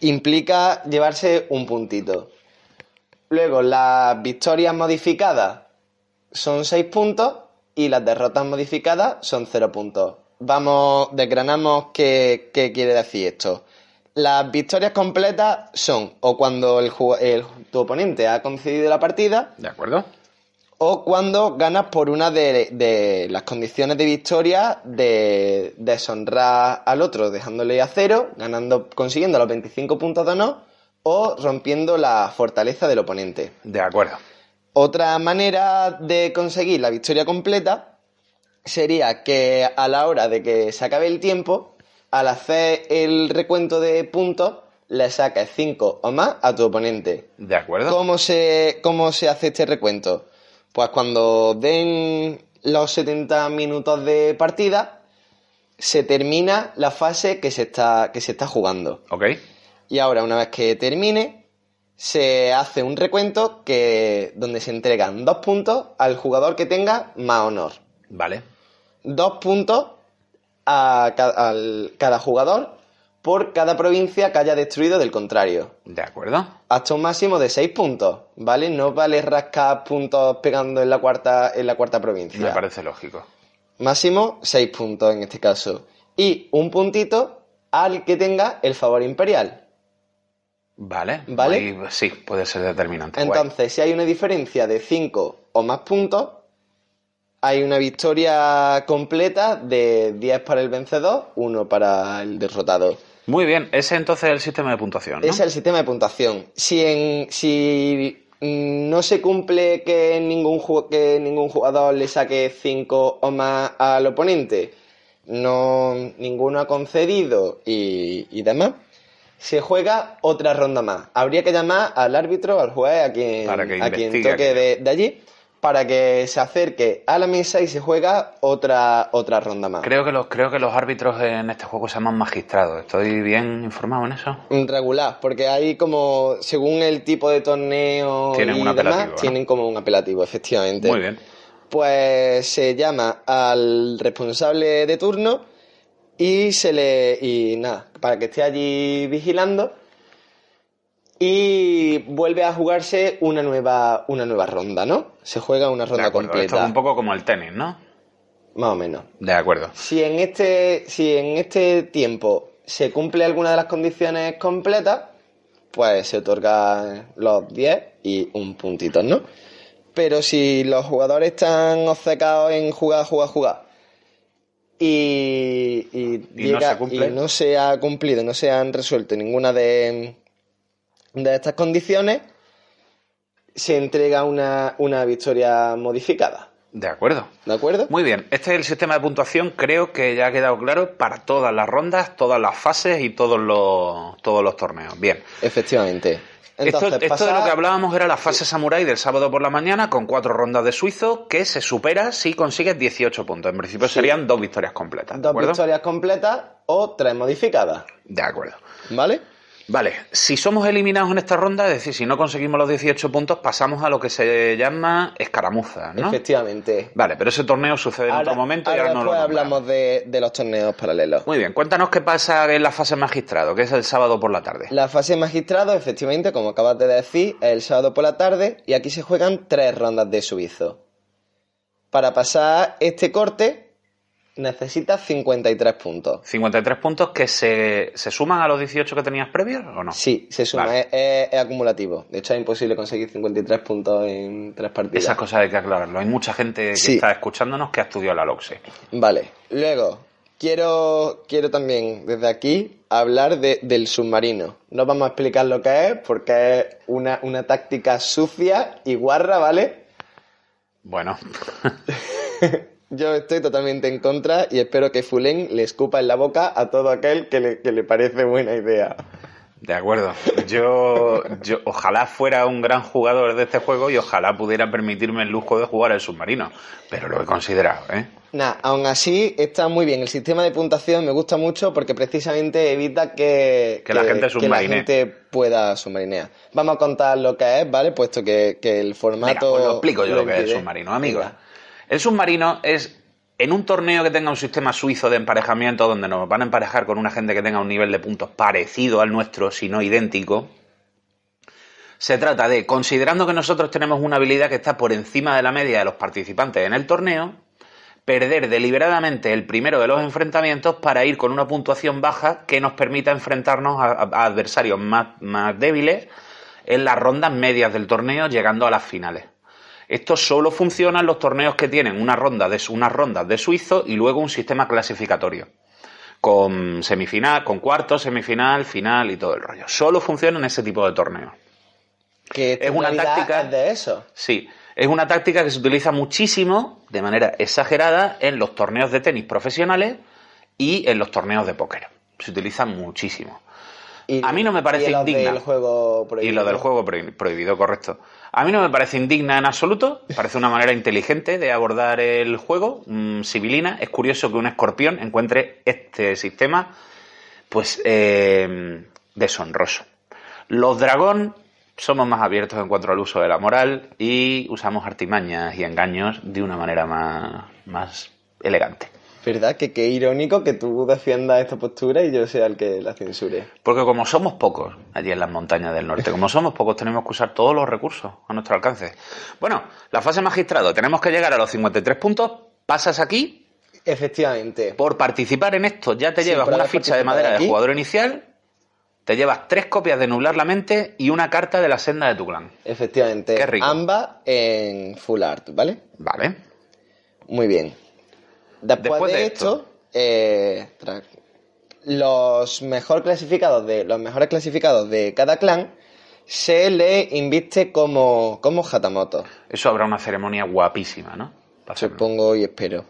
implica llevarse un puntito. Luego, las victorias modificadas son 6 puntos y las derrotas modificadas son 0 puntos. Vamos, desgranamos qué, qué quiere decir esto. Las victorias completas son o cuando el, el- tu oponente ha concedido la partida ¿De acuerdo? o cuando ganas por una de, de las condiciones de victoria de deshonrar al otro dejándole a cero, ganando, consiguiendo los 25 puntos de honor o rompiendo la fortaleza del oponente. De acuerdo. Otra manera de conseguir la victoria completa sería que a la hora de que se acabe el tiempo, al hacer el recuento de puntos, le saques 5 o más a tu oponente. De acuerdo. ¿Cómo se, ¿Cómo se hace este recuento? Pues cuando den los 70 minutos de partida, se termina la fase que se está, que se está jugando. Ok. Y ahora, una vez que termine, se hace un recuento que, donde se entregan dos puntos al jugador que tenga más honor. Vale. Dos puntos a ca- al- cada jugador por cada provincia que haya destruido del contrario. De acuerdo. Hasta un máximo de seis puntos, ¿vale? No vale rascar puntos pegando en la cuarta, en la cuarta provincia. Me parece lógico. Máximo seis puntos en este caso. Y un puntito al que tenga el favor imperial. Vale. Vale. Ahí, sí, puede ser determinante. Guay. Entonces, si hay una diferencia de 5 o más puntos, hay una victoria completa de 10 para el vencedor, 1 para el derrotado. Muy bien, ese entonces es el sistema de puntuación. ¿no? Ese es el sistema de puntuación. Si, en, si mm, no se cumple que ningún, que ningún jugador le saque 5 o más al oponente, no ninguno ha concedido y, y demás, se juega otra ronda más. Habría que llamar al árbitro, al juez, a quien, a toque de, de allí, para que se acerque a la mesa y se juega otra, otra ronda más. Creo que los creo que los árbitros en este juego se llaman magistrados. ¿Estoy bien informado en eso? Regular, porque hay como, según el tipo de torneo Tienen y un demás, tienen como un apelativo, efectivamente. Muy bien. Pues se llama al responsable de turno y se le. y nada, para que esté allí vigilando. Y vuelve a jugarse una nueva, una nueva ronda, ¿no? Se juega una De ronda acuerdo. Esto completa. es un poco como el tenis, ¿no? Más o menos. De acuerdo. Si en este, si en este tiempo se cumple alguna de las condiciones completas, pues se otorga los 10 y un puntito, ¿no? Pero si los jugadores están obcecados en jugar, jugar, jugar y, y, Y no se y no se ha cumplido, no se han resuelto ninguna de, de estas condiciones, se entrega una, una victoria modificada. De acuerdo. ¿De acuerdo? Muy bien, este es el sistema de puntuación, creo que ya ha quedado claro para todas las rondas, todas las fases y todos los, todos los torneos. Bien. Efectivamente. Entonces, esto, esto pasa- de lo que hablábamos era la fase samurai del sábado por la mañana con cuatro rondas de suizo que se supera si consigues 18 puntos. En principio Sí. serían dos victorias completas. ¿De dos acuerdo? victorias completas o tres modificadas. De acuerdo. ¿Vale? Vale, si somos eliminados en esta ronda, es decir, si no conseguimos los 18 puntos, pasamos a lo que se llama escaramuza, ¿no? Efectivamente. Vale, pero ese torneo sucede en otro momento y ahora no lo después hablamos de, de los torneos paralelos. Muy bien, cuéntanos qué pasa en la fase magistrado, que es el sábado por la tarde. La fase magistrado, efectivamente, como acabas de decir, es el sábado por la tarde y aquí se juegan tres rondas de suizo. Para pasar este corte necesitas 53 puntos. 53 puntos que se, se suman a los 18 que tenías previos o no? Sí, se suma, Vale. es, es- es acumulativo. De hecho, es imposible conseguir 53 puntos en tres partidas. Esas cosas hay que aclararlo. Hay mucha gente que Sí. está escuchándonos que ha estudiado la LOXE. Vale, luego quiero, quiero también desde aquí hablar de- del submarino. No vamos a explicar lo que es porque es una, una táctica sucia y guarra, ¿vale? Bueno, <laughs> Yo estoy totalmente en contra y espero que Fulen le escupa en la boca a todo aquel que le, que le parece buena idea. de acuerdo. Yo, yo ojalá fuera un gran jugador de este juego y ojalá pudiera permitirme el lujo de jugar el submarino. Pero lo he considerado, ¿eh? Nah, aún así está muy bien. El sistema de puntuación me gusta mucho porque precisamente evita que, Que la gente que la submarine. gente pueda submarinear. Vamos a contar lo que es, ¿vale? Puesto que, que el Venga, formato. pues lo explico yo lo, que es el submarino, amigos. Venga. El submarino es en un torneo que tenga un sistema suizo de emparejamiento donde nos van a emparejar con una gente que tenga un nivel de puntos parecido al nuestro, si no idéntico. Se trata de, considerando que nosotros tenemos una habilidad que está por encima de la media de los participantes en el torneo, perder deliberadamente el primero de los enfrentamientos para ir con una puntuación baja que nos permita enfrentarnos a, adversarios más, más débiles en las rondas medias del torneo, llegando a las finales. Esto solo funciona en los torneos que tienen una ronda de, unas rondas de suizo y luego un sistema clasificatorio. Con semifinal, con cuarto, semifinal, final y todo el rollo. Solo funciona en ese tipo de torneos. Que Es una táctica- es de eso. Sí, es una táctica que se utiliza muchísimo, de manera exagerada, en los torneos de tenis profesionales y en los torneos de póker. Se utiliza muchísimo. Y- A mí no me parece y los indigna. del juego prohibido. Y lo del juego prohi- prohibido, correcto. A mí no me parece indigna en absoluto, parece una manera inteligente de abordar el juego, mm, civilina. Es curioso que un escorpión encuentre este sistema, pues, eh, deshonroso. Los dragón somos más abiertos en cuanto al uso de la moral y usamos artimañas y engaños de una manera más, más elegante. ¿Verdad? Que qué irónico que tú defiendas esta postura y yo sea el que la censure. Porque como somos pocos allí en las montañas del norte, como somos pocos, tenemos que usar todos los recursos a nuestro alcance. Bueno, la fase magistrado, tenemos que llegar a los 53 puntos, pasas aquí Efectivamente. Por participar en esto ya te Sí, llevas una ficha de madera de jugador inicial, te llevas tres copias de Nublar la Mente y una carta de la senda de tu clan. Efectivamente. Qué rico. Ambas en full art, ¿vale? Vale. Muy bien. Después, Después de, de esto, eh, los mejor clasificados de los mejores clasificados de cada clan se le inviste como como Hatamoto, Eso habrá una ceremonia guapísima, ¿no? Supongo y espero.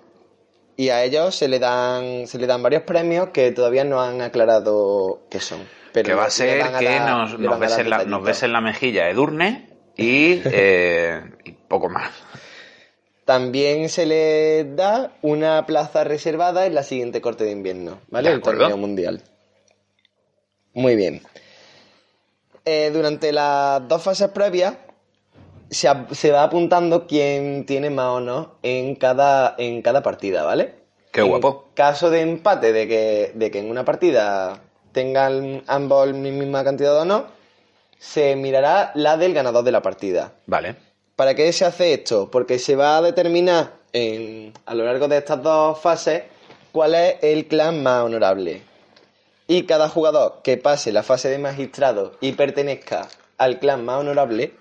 Y a ellos se le dan se le dan varios premios que todavía no han aclarado qué son. Pero que va a ser que dar- nos, nos ves en la, nos ves en la mejilla Edurne y, <laughs> eh, y poco más. También se le da una plaza reservada en la siguiente corte de invierno, ¿vale? De El torneo mundial. Muy bien. Eh, durante las dos fases previas se, va apuntando quién tiene más o no en cada, en cada partida, ¿vale? Qué En guapo. caso de empate, de que, de que en una partida tengan ambos la misma cantidad o no, se mirará la del ganador de la partida. Vale. ¿Para qué se hace esto? Porque se va a determinar en- a lo largo de estas dos fases cuál es el clan más honorable. Y cada jugador que pase la fase de magistrado y pertenezca al clan más honorable,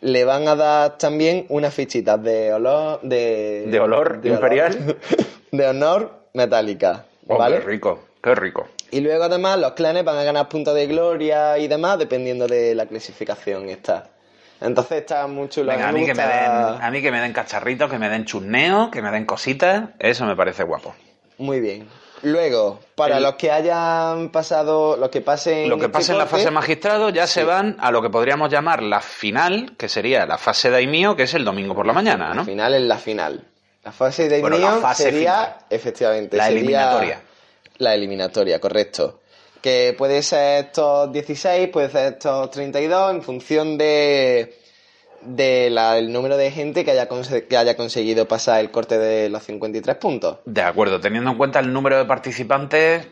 le van a dar también unas fichitas de olor. De, ¿De olor imperial? <laughs> de honor metálica. Oh, ¿Vale? Qué rico, qué rico. Y luego además los clanes van a ganar puntos de gloria y demás dependiendo de la clasificación esta. Entonces está muy chulo. Venga, a mí, que me den, a mí que me den cacharritos, que me den chusneo, que me den cositas, eso me parece guapo. Muy bien. Luego, para El- los que hayan pasado, los que pasen... Lo que este pasa en la fase magistrado ya se van a lo que podríamos llamar la final, que sería la fase daimio, que es el domingo por la mañana, ¿no? La final es la final. La fase de Bueno, fase sería, final. efectivamente, La sería eliminatoria. La eliminatoria, correcto. Que puede ser estos 16, puede ser estos 32, en función de del número de gente que haya, que haya conseguido pasar el corte de los 53 puntos. De acuerdo, teniendo en cuenta el número de participantes,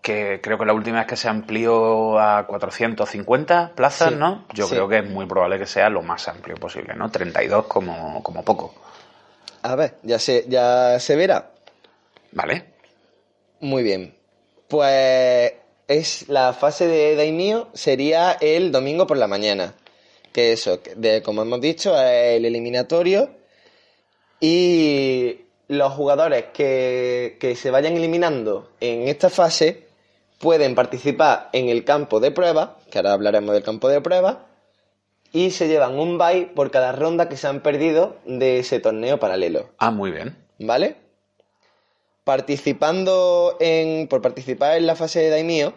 que creo que la última vez que se amplió a 450 plazas, Sí, ¿no? Yo sí. creo que es muy probable que sea lo más amplio posible, ¿no? 32 como, como poco. A ver, ya se, ya se verá. ¿Vale? Muy bien. Pues es la fase de Daimio sería el domingo por la mañana. Que eso, de, como hemos dicho, es el eliminatorio. Y los jugadores que, que se vayan eliminando en esta fase pueden participar en el campo de prueba, que ahora hablaremos del campo de prueba, y se llevan un bye por cada ronda que se han perdido de ese torneo paralelo. Ah, muy bien. ¿Vale? Participando en. Por participar en la fase de Daimio,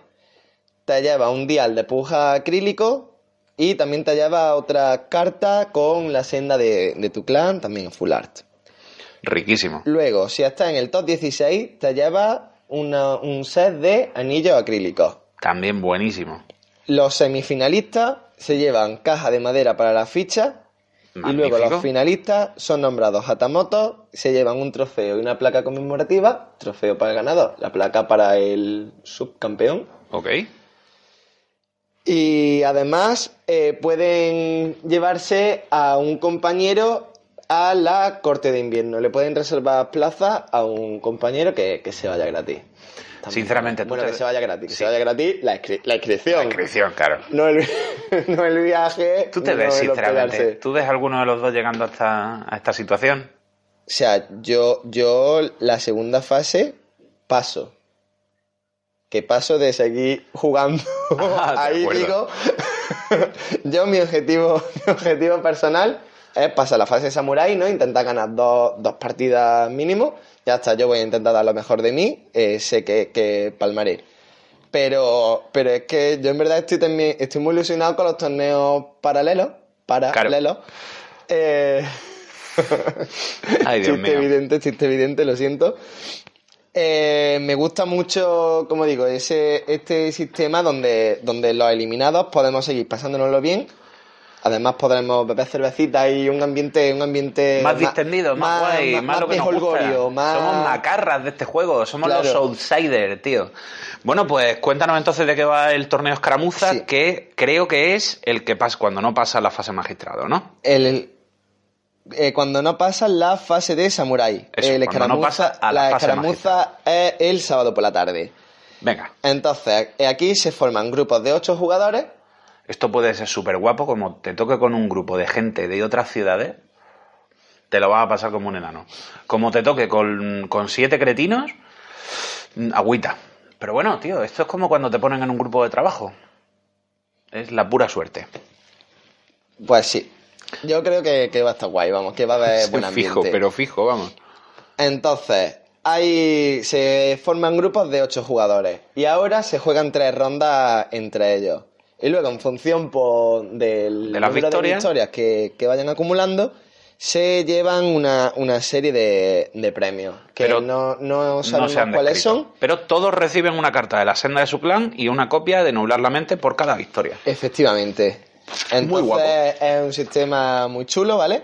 te lleva un dial de puja acrílico y también te lleva otra carta con la senda de, de tu clan, también en full art. Riquísimo. Luego, si estás en el top 16, te lleva una- un set de anillos acrílicos. También buenísimo. Los semifinalistas se llevan caja de madera para la ficha y luego los finalistas son nombrados Hatamoto, se llevan un trofeo y una placa conmemorativa, trofeo para el ganador, la placa para el subcampeón. Ok. Y además eh, pueden llevarse a un compañero a la corte de invierno. Le pueden reservar plaza a un compañero que, que se vaya gratis. También. Sinceramente, tú Bueno, te- que se vaya gratis, que Sí. se vaya gratis la, inscri- la inscripción. La inscripción, claro. No el, <laughs> no el viaje. ¿Tú te no ves, sinceramente, tú ves alguno de los dos llegando a esta, a esta situación? O sea, yo, yo la segunda fase paso. Que paso de seguir jugando. <laughs> Ah, de <laughs> Ahí acuerdo. digo. yo mi objetivo, mi objetivo personal es pasar la fase samurai, ¿no? Intentar ganar dos, dos partidas mínimo. Ya está, yo voy a intentar dar lo mejor de mí. eh, sé que, que palmaré. Pero, pero es que yo en verdad estoy también, estoy muy ilusionado con los torneos paralelos. Paralelos. Eh, <laughs> Ay, Dios chiste mío. evidente, chiste evidente, lo siento. Eh, me gusta mucho, como digo, ese, este sistema donde, donde los eliminados podemos seguir pasándonoslo bien. Además podremos beber cervecita y un ambiente, un ambiente Más distendido, más, guay, más, lo que nos gusta. más- Somos macarras de este juego, somos los outsiders, tío. Bueno, pues cuéntanos entonces de qué va el torneo Escaramuza, Sí. que creo que es el que pasa cuando no pasa la fase magistrado, ¿no? El, eh, cuando no pasa la fase de Samurai. Eso, el cuando no pasa a la la escaramuza es el sábado por la tarde. Venga, Entonces, aquí se forman grupos de ocho jugadores. Esto puede ser súper guapo, como te toque con un grupo de gente de otras ciudades, te lo vas a pasar como un enano. Como te toque con, con siete cretinos, mm, agüita. Pero bueno, tío, esto es como cuando te ponen en un grupo de trabajo. Es la pura suerte. Pues sí. Yo creo que, que va a estar guay, vamos, que va a haber <laughs> buen ambiente. fijo, pero fijo, vamos. Entonces, hay, se forman grupos de ocho jugadores y ahora se juegan tres rondas entre ellos. Y luego, en función por, del De las número victorias. de victorias que, que vayan acumulando, se llevan una, una serie de, de premios. Que Pero no, no sabemos cuáles descrito. son. Pero todos reciben una carta de la senda de su clan y una copia de Nublar la Mente por cada victoria. Efectivamente. Entonces, Muy guapo. es un sistema muy chulo, ¿vale?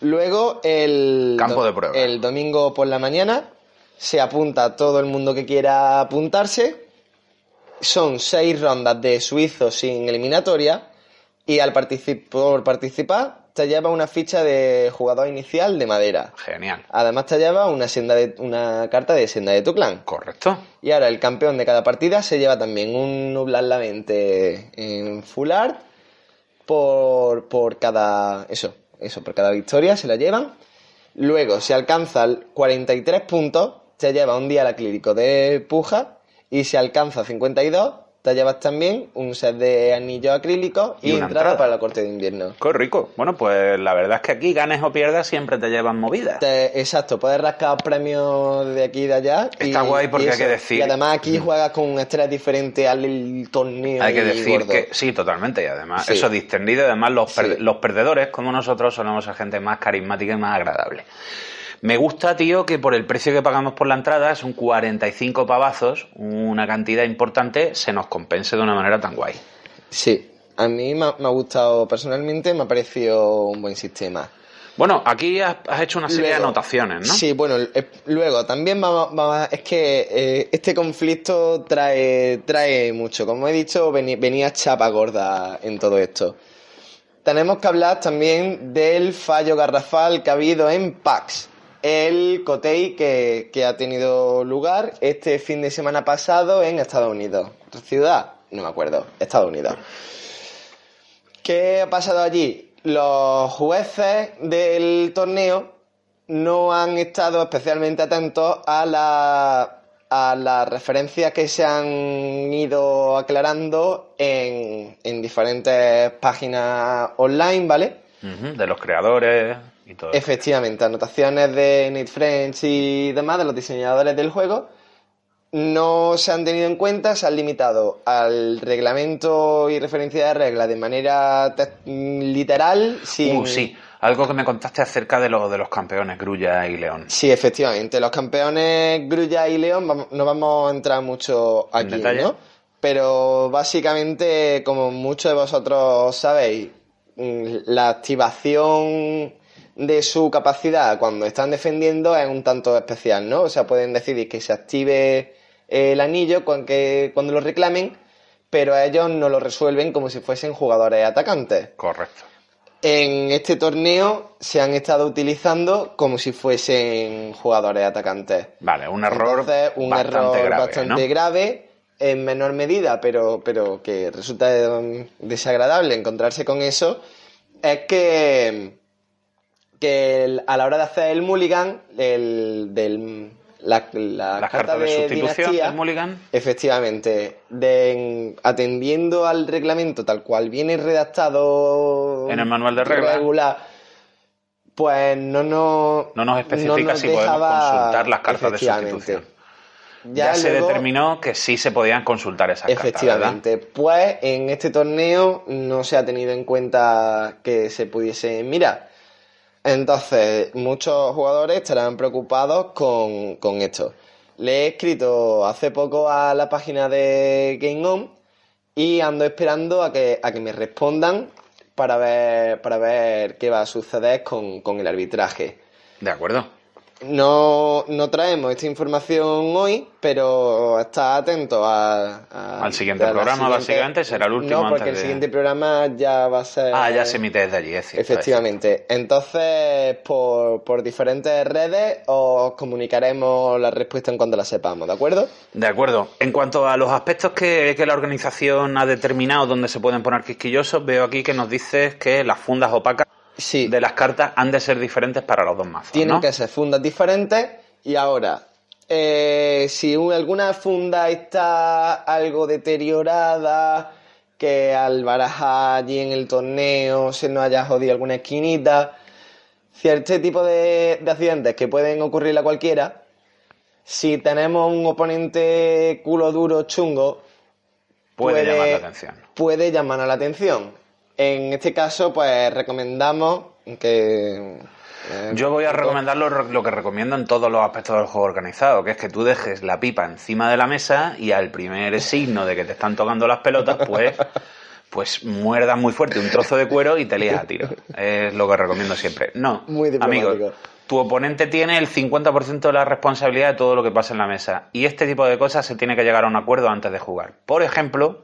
Luego, el, Campo de prueba. el domingo por la mañana se apunta todo el mundo que quiera apuntarse. Son seis rondas de suizos sin eliminatoria. Y al particip- por participar, te lleva una ficha de jugador inicial de madera. Genial. Además, te lleva una, senda de, una carta de senda de tu clan. Correcto. Y ahora el campeón de cada partida se lleva también un nublar la mente en full art por, por cada. Eso, eso, por cada victoria se la llevan. Luego, si alcanza 43 puntos, te lleva un día al clírico de puja. Y si alcanza 52, te llevas también un set de anillos acrílicos y, Y una entrada, entrada. para la corte de invierno. Qué rico. Bueno, pues la verdad es que aquí ganes o pierdas siempre te llevan movidas. Te- exacto, puedes rascar premios de aquí y de allá. y- Está guay porque y hay que decir- Y además aquí juegas con un estrés diferente al torneo. Hay que y decir gordo. que sí, totalmente. Y además, Sí. eso distendido. Además, los, per- los perdedores, como nosotros, solemos ser gente más carismática y más agradable. Me gusta, tío, que por el precio que pagamos por la entrada, son 45 pavazos, una cantidad importante, se nos compense de una manera tan guay. Sí, a mí me ha, me ha gustado personalmente, me ha parecido un buen sistema. Bueno, aquí has, has hecho una serie de anotaciones, ¿no? Sí, bueno, eh, luego también vamos, vamos- es que eh, este conflicto trae, trae mucho. Como he dicho, veni- venía chapa gorda en todo esto. Tenemos que hablar también del fallo garrafal que ha habido en PAX. El cotei que, que ha tenido lugar este fin de semana pasado en Estados Unidos. ¿Ciudad? No me acuerdo. Estados Unidos. ¿Qué ha pasado allí? Los jueces del torneo no han estado especialmente atentos a la a las referencias que se han ido aclarando en, en diferentes páginas online, ¿vale? De los creadores y todo. Efectivamente, anotaciones de Nate French y demás, de los diseñadores del juego, no se han tenido en cuenta, se han limitado al reglamento y referencia de reglas de manera te- literal, sin... Uh, sí, algo que me contaste acerca de, lo, de los campeones, Grulla y León. Sí, efectivamente. Los campeones Grulla y León no vamos a entrar mucho ¿En aquí, detalle? ¿no? Pero básicamente, como muchos de vosotros sabéis, mm, la activación de su capacidad cuando están defendiendo es un tanto especial, ¿no? O sea, pueden decidir que se active el anillo con que, cuando lo reclamen, pero ellos no lo resuelven como si fuesen jugadores atacantes. Correcto. En este torneo se han estado utilizando como si fuesen jugadores atacantes. Vale, un error Entonces, un bastante error grave, bastante ¿no? grave, en menor medida, pero, pero que resulta um, desagradable encontrarse con eso, es que, que el- a la hora de hacer el mulligan, el, del, la, carta de, de sustitución dinastía, del Mulligan. Efectivamente, de, atendiendo al reglamento tal cual viene redactado En el manual de reglas. regular, pues no nos, No nos especifica nos si podemos consultar las cartas de sustitución. Ya, Ya, se luego- determinó que sí se podían consultar esas cartas. Efectivamente, pues en este torneo no se ha tenido en cuenta que se pudiese mirar. Entonces, muchos jugadores estarán preocupados con, con esto. Le he escrito hace poco a la página de Game On y ando esperando a que, a que me respondan para ver, para ver qué va a suceder con, con el arbitraje. De acuerdo. No, no traemos esta información hoy, pero está atento a, a- Al siguiente a programa, siguiente- básicamente, será el último No, porque antes el de- siguiente programa ya va a ser... Ah, ya se emite desde allí, es cierto. Efectivamente. Entonces, por, por diferentes redes os comunicaremos la respuesta en cuanto la sepamos, ¿de acuerdo? De acuerdo. En cuanto a los aspectos que, que la organización ha determinado donde se pueden poner quisquillosos, veo aquí que nos dices que las fundas opacas Sí. de las cartas han de ser diferentes para los dos mazos. Tienen ¿no? que ser fundas diferentes y ahora, eh, si un- alguna funda está algo deteriorada, que al barajar allí en el torneo se nos haya jodido alguna esquinita, cierto tipo de, de accidentes que pueden ocurrir a cualquiera, si tenemos un oponente culo duro chungo, Puede llamar la atención. Puede llamarnos la atención. En este caso, pues recomendamos que... eh, Yo voy a recomendar lo, lo que recomiendo en todos los aspectos del juego organizado, que es que tú dejes la pipa encima de la mesa y al primer signo de que te están tocando las pelotas, pues, pues muerdas muy fuerte un trozo de cuero y te lías a tiro. Es lo que recomiendo siempre. No, Muy diplomático. amigo, tu oponente tiene el 50% de la responsabilidad de todo lo que pasa en la mesa y este tipo de cosas se tiene que llegar a un acuerdo antes de jugar. Por ejemplo,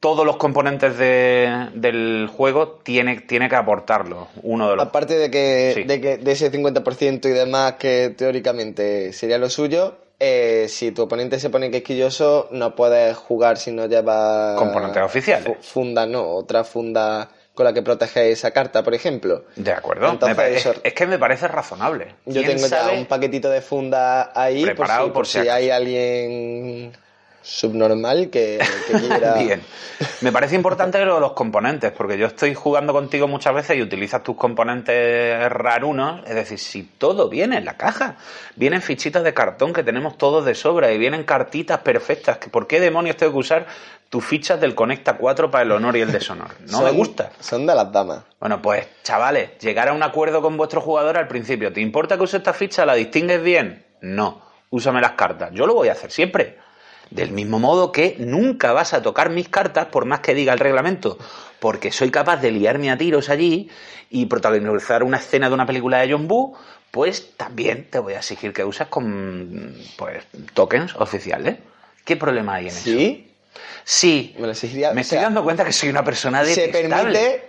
todos los componentes de- del juego tiene, tiene que aportarlo uno de los Aparte de que, Sí. de que de ese 50% y demás que teóricamente sería lo suyo, eh, si tu oponente se pone quisquilloso, no puedes jugar si no lleva Componentes oficiales. fu- Funda, no, otra funda con la que protege esa carta, por ejemplo. De acuerdo. Entonces, Me pare- eso- es, es que me parece razonable. Yo ¿Quién tengo ya un paquetito de funda ahí por Preparado si, por si si acaso. hay alguien subnormal que, que <laughs> quiera... Bien. Me parece importante lo de los componentes, porque yo estoy jugando contigo muchas veces y utilizas tus componentes rarunos. Es decir, si todo viene en la caja, vienen fichitas de cartón que tenemos todos de sobra y vienen cartitas perfectas. ¿Por qué demonios tengo que usar tus fichas del Conecta 4 para el honor y el deshonor? No me gusta. Son de las damas. Bueno, pues chavales, llegar a un acuerdo con vuestro jugador al principio. ¿Te importa que use esta ficha? ¿La distingues bien? No. Úsame las cartas. Yo lo voy a hacer siempre. Del mismo modo que nunca vas a tocar mis cartas por más que diga el reglamento, porque soy capaz de liarme a tiros allí y protagonizar una escena de una película de John Woo, pues también te voy a exigir que uses con pues tokens oficiales. ¿Qué problema hay en eso? ¿Sí? Sí. Me lo exigiría- Me o estoy sea, dando cuenta que soy una persona se detestable. permite,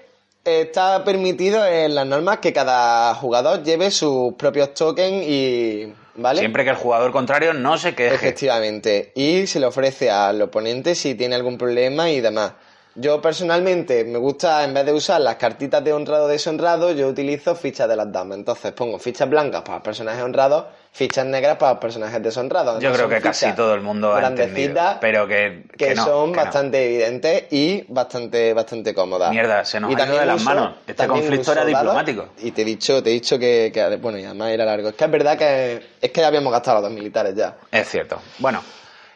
está permitido en las normas que cada jugador lleve sus propios tokens y. ¿Vale? Siempre que el jugador contrario no se queje. Efectivamente. Y se le ofrece al oponente si tiene algún problema y demás. Yo personalmente me gusta, en vez de usar las cartitas de honrado o deshonrado, yo utilizo fichas de las damas. Entonces pongo fichas blancas para personajes honrados, fichas negras para personajes deshonrados. Yo creo que casi todo el mundo ha entendido. Pero que, que, que no, son que no. bastante evidentes y bastante bastante cómodas. Mierda, se nos Y ha ido de las uso- manos. Este conflicto era diplomático. Y te he dicho, te he dicho que, que- bueno, y además era largo. Es que es verdad que es que ya habíamos gastado los dos militares ya. Es cierto. Bueno,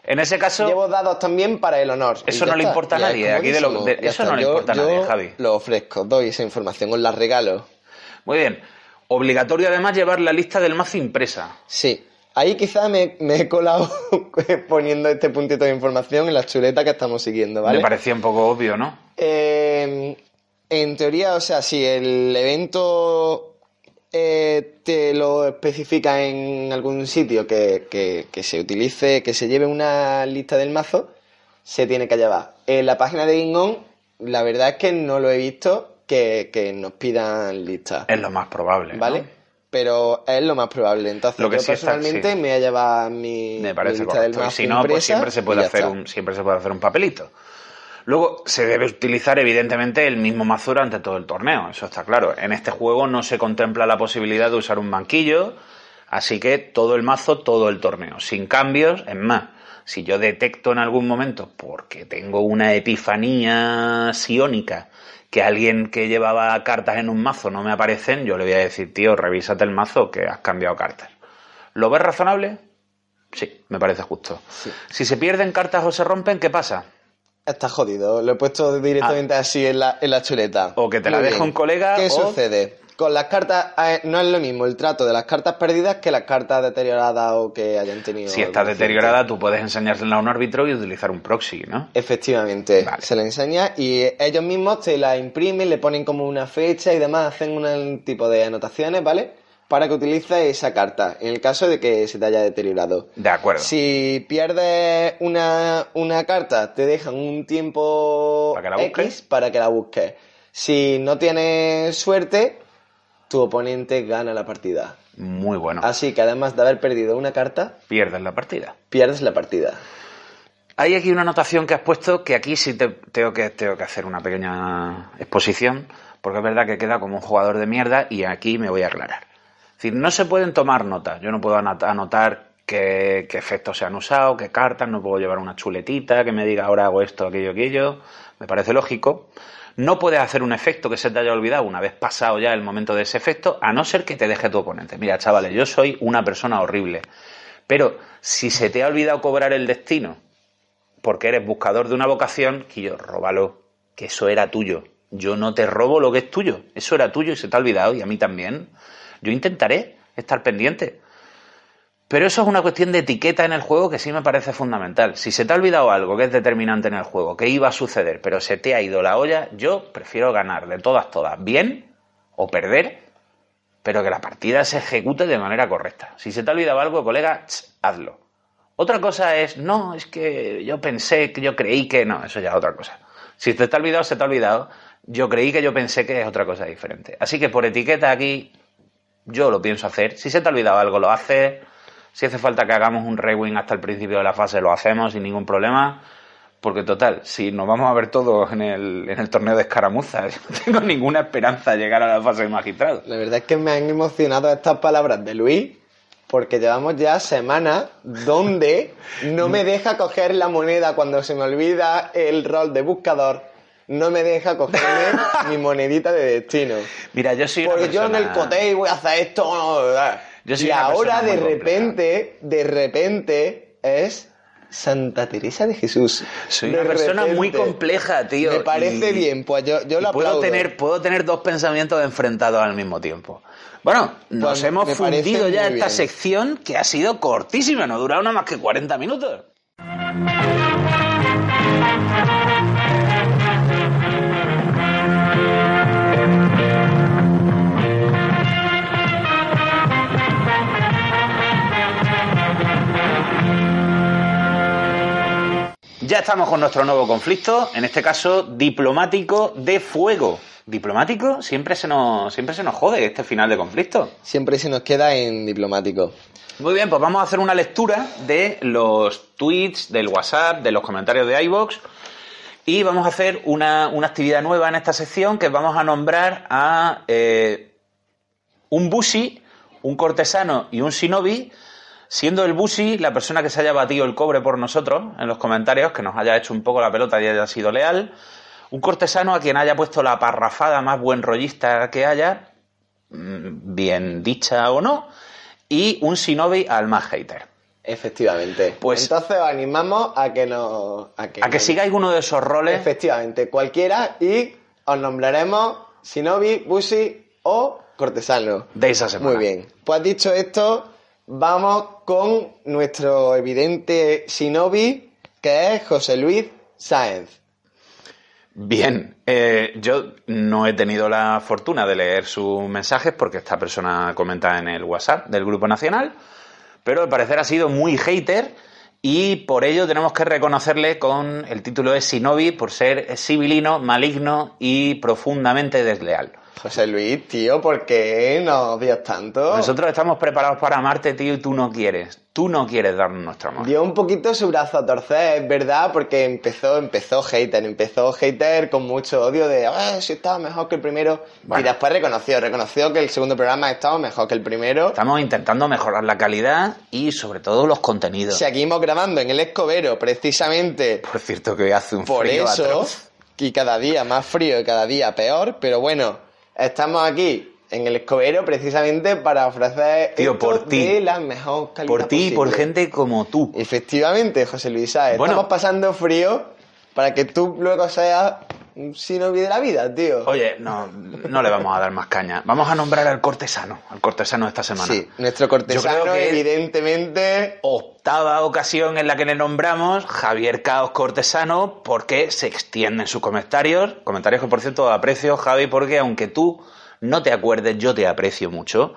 en ese caso, Llevo dados también para el honor. Eso no le importa a nadie, aquí de lo- de- eso está. no le Yo- importa a nadie, Javi. Lo ofrezco, doy esa información, os la regalo. muy bien. Obligatorio además llevar la lista del mazo impresa. Sí. Ahí quizá me, me he colado <laughs> poniendo este puntito de información en la chuleta que estamos siguiendo, ¿vale? Me parecía un poco obvio, ¿no? Eh, en teoría, o sea, si el evento eh, te lo especifica en algún sitio que, que- que se utilice, que se lleve una lista del mazo, se tiene que llevar. En la página de Ingon, la verdad es que no lo he visto que, que nos pidan listas, Es lo más probable. ¿no? ¿vale? Pero es lo más probable. Entonces, Lo que yo sí está- personalmente sí. me voy a llevar mi, Me mi parece lista del correcto. Y mazo si no, pues siempre se y puede hacer está. un, siempre se puede hacer un papelito. Luego se debe utilizar evidentemente el mismo mazo durante todo el torneo, eso está claro. En este juego no se contempla la posibilidad de usar un banquillo, así que todo el mazo, todo el torneo, sin cambios, es más. Si yo detecto en algún momento, porque tengo una epifanía psiónica, que alguien que llevaba cartas en un mazo no me aparecen, yo le voy a decir, tío, revísate el mazo que has cambiado cartas. ¿Lo ves razonable? Sí, me parece justo. Sí. Si se pierden cartas o se rompen, ¿qué pasa? Está jodido, lo he puesto directamente así en la, en la chuleta. Ah. O que te la Muy deja bien. un colega, ¿Qué o- sucede? Con las cartas, eh, no es lo mismo el trato de las cartas perdidas que las cartas deterioradas o que hayan tenido. Si está deteriorada, tú puedes enseñársela a un árbitro y utilizar un proxy, ¿no? Efectivamente, Vale. se le enseña y ellos mismos te la imprimen, le ponen como una fecha y demás, hacen un tipo de anotaciones, ¿vale? para que utilices esa carta, en el caso de que se te haya deteriorado. De acuerdo. Si pierdes una, una carta, te dejan un tiempo Para que la busques. X para que la busques. Si no tienes suerte, tu oponente gana la partida. Muy bueno. Así que además de haber perdido una carta, Pierdes la partida. pierdes la partida. Hay aquí una anotación que has puesto que aquí sí te, tengo, que, tengo que hacer una pequeña exposición, porque es verdad que queda como un jugador de mierda y aquí me voy a aclarar. Es decir, no se pueden tomar notas. Yo no puedo anot- anotar qué, qué efectos se han usado, qué cartas, no puedo llevar una chuletita que me diga ahora hago esto, aquello, aquello. Me parece lógico. No puedes hacer un efecto que se te haya olvidado una vez pasado ya el momento de ese efecto, a no ser que te deje tu oponente. Mira, chavales, yo soy una persona horrible. Pero si se te ha olvidado cobrar el destino porque eres buscador de una vocación, que yo, róbalo, que eso era tuyo. Yo no te robo lo que es tuyo. Eso era tuyo y se te ha olvidado, y a mí también. Yo intentaré estar pendiente. Pero eso es una cuestión de etiqueta en el juego que sí me parece fundamental. Si se te ha olvidado algo que es determinante en el juego, que iba a suceder, pero se te ha ido la olla, yo prefiero ganar de todas, todas, bien o perder, pero que la partida se ejecute de manera correcta. Si se te ha olvidado algo, colega, hazlo. Otra cosa es, no, es que yo pensé, que yo creí que no, eso ya es otra cosa. Si te está olvidado, se te ha olvidado. Yo creí que yo pensé que es otra cosa diferente. Así que por etiqueta aquí, yo lo pienso hacer. Si se te ha olvidado algo, lo haces. Si hace falta que hagamos un rewind hasta el principio de la fase, lo hacemos sin ningún problema. Porque total, si nos vamos a ver todos en el, en el torneo de escaramuza, yo <laughs> no tengo ninguna esperanza de llegar a la fase de magistrado. La verdad es que me han emocionado estas palabras de Luis, porque llevamos ya semanas donde no me deja coger la moneda cuando se me olvida el rol de buscador. No me deja cogerme <laughs> mi monedita de destino. Mira, yo soy Porque yo en el cotei voy a hacer esto. no, ¿verdad? Yo soy y ahora de repente, de repente, es Santa Teresa de Jesús. Soy De una persona muy compleja, tío. Me parece y- bien, pues yo, yo lo puedo aplaudo. tener, puedo tener dos pensamientos enfrentados al mismo tiempo. Bueno, nos Pues hemos fundido ya esta bien. sección que ha sido cortísima, no ha durado nada más que 40 minutos. Ya estamos con nuestro nuevo conflicto, en este caso diplomático de fuego. Diplomático siempre se nos, siempre se nos jode este final de conflicto. Siempre se nos queda en diplomático. Muy bien, pues vamos a hacer una lectura de los tweets, del WhatsApp, de los comentarios de iBox y vamos a hacer una, una actividad nueva en esta sección que vamos a nombrar a eh, un bushi, un cortesano y un shinobi, siendo el bushi la persona que se haya batido el cobre por nosotros en los comentarios, que nos haya hecho un poco la pelota y haya sido leal, un cortesano a quien haya puesto la parrafada más buen rollista que haya, mm, bien dicha o no, y un shinobi al más hater. Efectivamente. Pues- Entonces os animamos a que nos... A que, A que sigáis uno de esos roles. Efectivamente, cualquiera y os nombraremos Shinobi, Bushi o Cortesano. De esa semana. Muy bien. Pues dicho esto, vamos con nuestro evidente Shinobi, que es José Luis Sáenz. Bien, eh, yo no he tenido la fortuna de leer sus mensajes porque esta persona comenta en el WhatsApp del Grupo Nacional, pero al parecer ha sido muy hater y por ello tenemos que reconocerle con el título de Shinobi por ser civilino, maligno y profundamente desleal. José Luis, tío, ¿por qué nos odias tanto? Nosotros estamos preparados para amarte, tío, y tú no quieres. Tú no quieres darnos nuestro amor. Dio un poquito su brazo a torcer, es verdad, porque empezó, empezó hater, empezó hater con mucho odio de, ah, si estaba mejor que el primero. Bueno. Y después reconoció, reconoció que el segundo programa estaba mejor que el primero. Estamos intentando mejorar la calidad y sobre todo los contenidos. Seguimos grabando en el Escobero, precisamente Por cierto que hoy hace un por frío eso, atroz. y cada día más frío y cada día peor, pero bueno, estamos aquí en el Escobero precisamente para ofrecer Tío, esto por ti. de la mejor calidad Por ti y por posible. gente como tú. Efectivamente, José Luis Sáez. Bueno. Estamos pasando frío para que tú luego seas un shinobi de la vida, tío. Oye, no, no le vamos a dar más caña. Vamos a nombrar al cortesano, al cortesano de esta semana. sí, nuestro cortesano, que- evidentemente, Octava ocasión en la que le nombramos Javier Caos Cortesano porque se extienden sus comentarios. Comentarios que, por cierto, aprecio, Javi, porque aunque tú no te acuerdes, yo te aprecio mucho.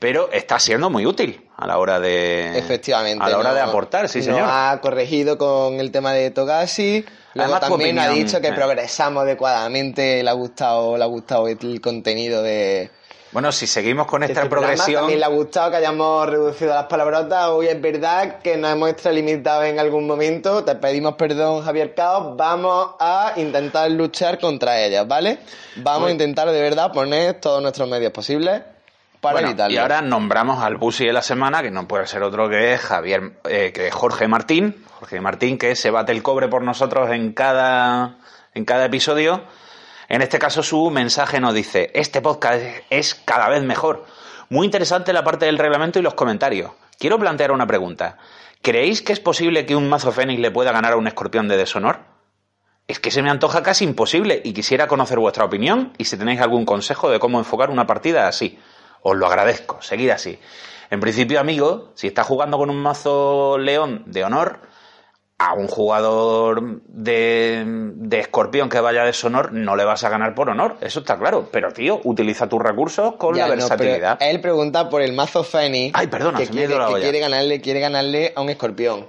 Pero está siendo muy útil a la hora de Efectivamente. a la hora no- de aportar, sí señor. Ha corregido con el tema de Togashi. Luego Además, también ha dicho que eh. progresamos adecuadamente. Le ha gustado, le ha gustado el contenido de, Bueno, si seguimos con esta este progresión, También le ha gustado que hayamos reducido las palabrotas. Hoy es verdad que nos hemos extralimitado en algún momento. Te pedimos perdón, Javier Caos. Vamos a intentar luchar contra ellas, ¿vale? Vamos a intentar de verdad poner todos nuestros medios posibles para Bueno, evitarlo. y ahora nombramos al Busi de la semana, que no puede ser otro que Javier, eh, que Jorge Martín, Jorge Martín, que se bate el cobre por nosotros en cada, en cada episodio. En este caso su mensaje nos dice, este podcast es cada vez mejor. Muy interesante la parte del reglamento y los comentarios. Quiero plantear una pregunta. ¿Creéis que es posible que un mazo Fénix le pueda ganar a un escorpión de deshonor? Es que se me antoja casi imposible y quisiera conocer vuestra opinión y si tenéis algún consejo de cómo enfocar una partida así. Os lo agradezco, seguid así. En principio, amigo, si estás jugando con un mazo león de honor, a un jugador de, de escorpión que vaya de deshonor no le vas a ganar por honor, eso está claro. Pero, tío, utiliza tus recursos con Ya, la no, versatilidad. él pregunta por el mazo Fénix. Ay, perdona, que se quiere, la que quiere ganarle, quiere ganarle a un escorpión.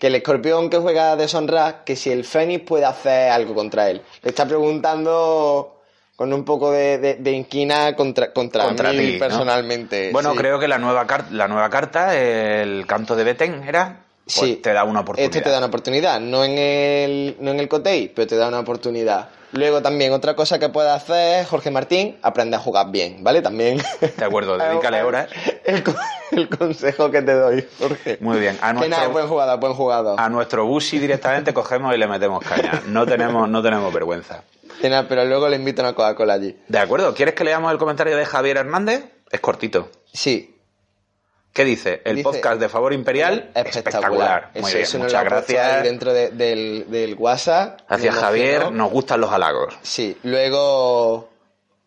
Que el escorpión que juega deshonra, que si el Fénix puede hacer algo contra él. Le está preguntando con un poco de, de, de inquina contra, contra, Contra mí personalmente. Bueno, sí. creo que la nueva, la nueva carta, el canto de Beten, ¿era? Pues Sí. te da una oportunidad. Este te da una oportunidad, no en el, no en el Cotei, pero te da una oportunidad. Luego también otra cosa que puede hacer Jorge Martín, aprende a jugar bien, ¿vale? También. De acuerdo, <laughs> dedícale horas. El, co- el consejo que te doy, Jorge. Muy bien. A Que nada, nuestro, buen jugador, buen jugador. a nuestro Bushi directamente cogemos y le metemos caña. No tenemos, no tenemos vergüenza. Pero luego le invito a una Coca-Cola allí. De acuerdo, ¿quieres que leamos el comentario de Javier Hernández? Es cortito. Sí. ¿Qué dice? El Dice- podcast de Favor Imperial, espectacular. Muy Eso, bien, eso muchas gracias. dentro de- del, del WhatsApp. Gracias, Javier. emocionó. Nos gustan los halagos. Sí, luego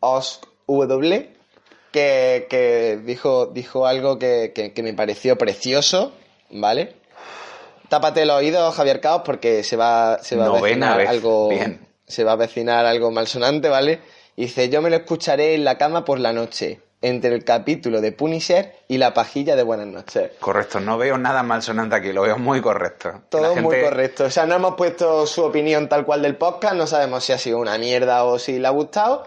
Osk W, que, que dijo, dijo algo que, que- que me pareció precioso, ¿vale? Tápate los oídos, Javier Caos, porque se va, se va a Novena vez. algo. Bien. Se va a vecinar algo malsonante, ¿vale? Y dice, yo me lo escucharé en la cama por la noche, entre el capítulo de Punisher y la pajilla de Buenas noches. Correcto, no veo nada malsonante aquí, lo veo muy correcto. Todo la muy gente- correcto. O sea, no hemos puesto su opinión tal cual del podcast, no sabemos si ha sido una mierda o si le ha gustado,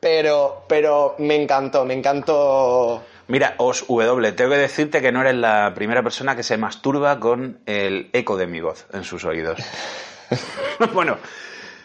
pero, pero me encantó, me encantó. Mira, Os W, tengo que decirte que no eres la primera persona que se masturba con el eco de mi voz en sus oídos. <laughs> <laughs> bueno,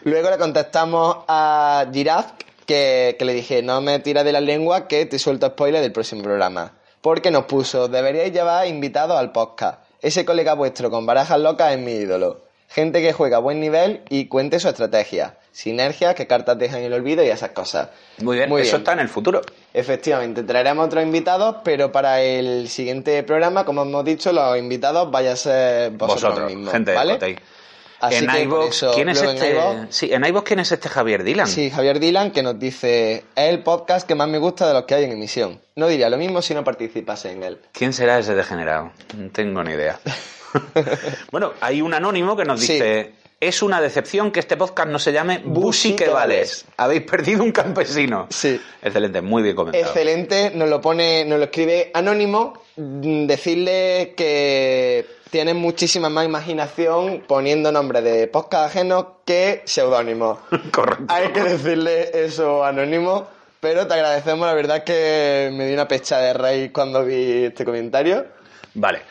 Luego le contestamos a Giraffe que, que le dije, no me tira de la lengua que te suelto spoiler del próximo programa. Porque nos puso, deberíais llevar invitados al podcast. Ese colega vuestro con barajas locas es mi ídolo. Gente que juega a buen nivel y cuente su estrategia. Sinergias, que cartas dejan en el olvido y esas cosas. muy bien, eso está en el futuro. Efectivamente, traeremos otros invitados, pero para el siguiente programa, como hemos dicho, los invitados vaya a ser vosotros, Vosotros, mismos, gente ¿vale? Así en que eso, ¿quién es en este? Sí, en ¿quién es este Javier Dylan? Sí, Javier Dylan, que nos dice, es el podcast que más me gusta de los que hay en emisión. No diría lo mismo si no participase en él. ¿Quién será ese degenerado? No tengo ni idea. <laughs> bueno, hay un anónimo que nos Sí. dice: Es una decepción que este podcast no se llame Busi que vales. Habéis perdido un campesino. Sí. Excelente, muy bien comentado. Excelente, nos lo pone, nos lo escribe anónimo. Decirle que tienen muchísima más imaginación poniendo nombres de podcast ajenos que seudónimos. <laughs> Correcto. Hay que decirle eso anónimo, pero te agradecemos, la verdad es que me dio una pecha de raíz cuando vi este comentario. Vale.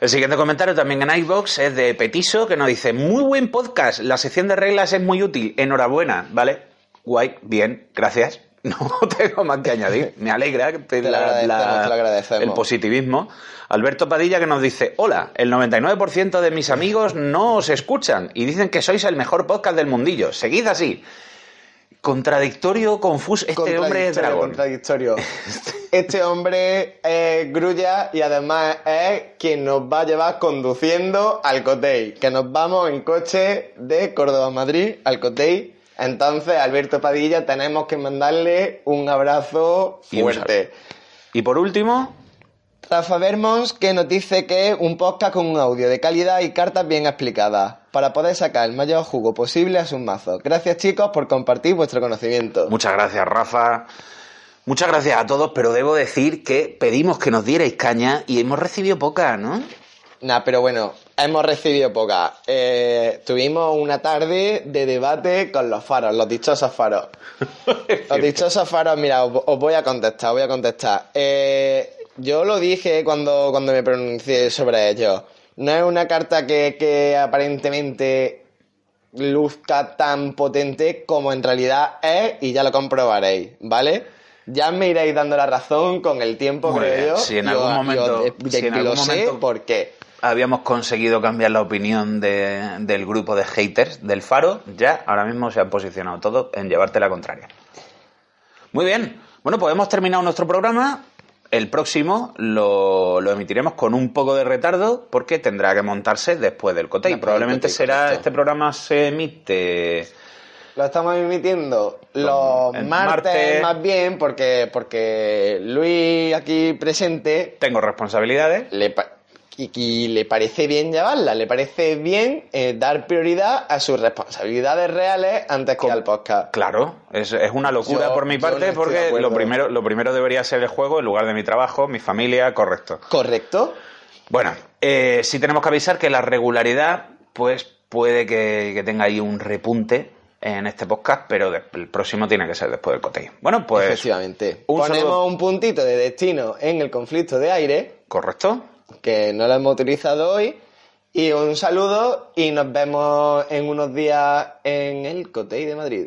El siguiente comentario también en iVox es de Petiso que nos dice: Muy buen podcast, la sección de reglas es muy útil, enhorabuena, ¿vale? Guay, bien, gracias. <laughs> No tengo más que añadir. Me alegra que te Te lo agradecemos. el positivismo. Alberto Padilla que nos dice: Hola, el 99% de mis amigos no os escuchan y dicen que sois el mejor podcast del mundillo. Seguid así. Contradictorio, confuso. Este hombre es dragón. Contradictorio. <laughs> Este hombre es grulla y además es quien nos va a llevar conduciendo al Cotei. Que nos vamos en coche de Córdoba a Madrid al Cotei. Entonces, Alberto Padilla, tenemos que mandarle un abrazo Y fuerte. Y por último, Rafa Vermons que nos dice que es un podcast con un audio de calidad y cartas bien explicadas para poder sacar el mayor jugo posible a sus mazos. Gracias chicos por compartir vuestro conocimiento. Muchas gracias, Rafa. Muchas gracias a todos, pero debo decir que pedimos que nos dierais caña y hemos recibido poca, ¿no? Nah, pero bueno, hemos recibido poca. Eh, tuvimos una tarde de debate con los faros, los dichosos faros. <laughs> los dichosos faros, mira, os, os voy a contestar, os voy a contestar. Eh, yo lo dije cuando, cuando me pronuncié sobre ello. No es una carta que, que aparentemente luzca tan potente como en realidad es y ya lo comprobaréis, ¿vale? Ya me iréis dando la razón con el tiempo, Muy creo bien, yo. si en algún momento- de- si en algún lo sé momento- por qué. Habíamos conseguido cambiar la opinión de- del grupo de haters del Faro. Ya, ahora mismo se han posicionado todos en llevarte la contraria. Muy bien. Bueno, pues hemos terminado nuestro programa. El próximo lo, lo emitiremos con un poco de retardo porque tendrá que montarse después del Cotei. Después del Probablemente Cotei, será, correcto. este programa se emite Lo estamos emitiendo los martes, martes. más bien porque, porque Luis aquí presente Tengo responsabilidades. le, y, le parece bien llevarla, le parece bien eh, dar prioridad a sus responsabilidades reales antes que al podcast. Claro, es, es una locura Yo- por mi no parte porque lo primero, lo primero debería ser el juego en lugar de mi trabajo, mi familia, correcto. ¿Correcto? Bueno, eh, sí tenemos que avisar que la regularidad, pues puede que, que tenga ahí un repunte en este podcast, pero el próximo tiene que ser después del cotei. Bueno, pues. Efectivamente. un Ponemos saludo. un puntito de destino en el conflicto de aire, ¿Correcto? Que no lo hemos utilizado hoy. Y un saludo y nos vemos en unos días en el Cotei de Madrid.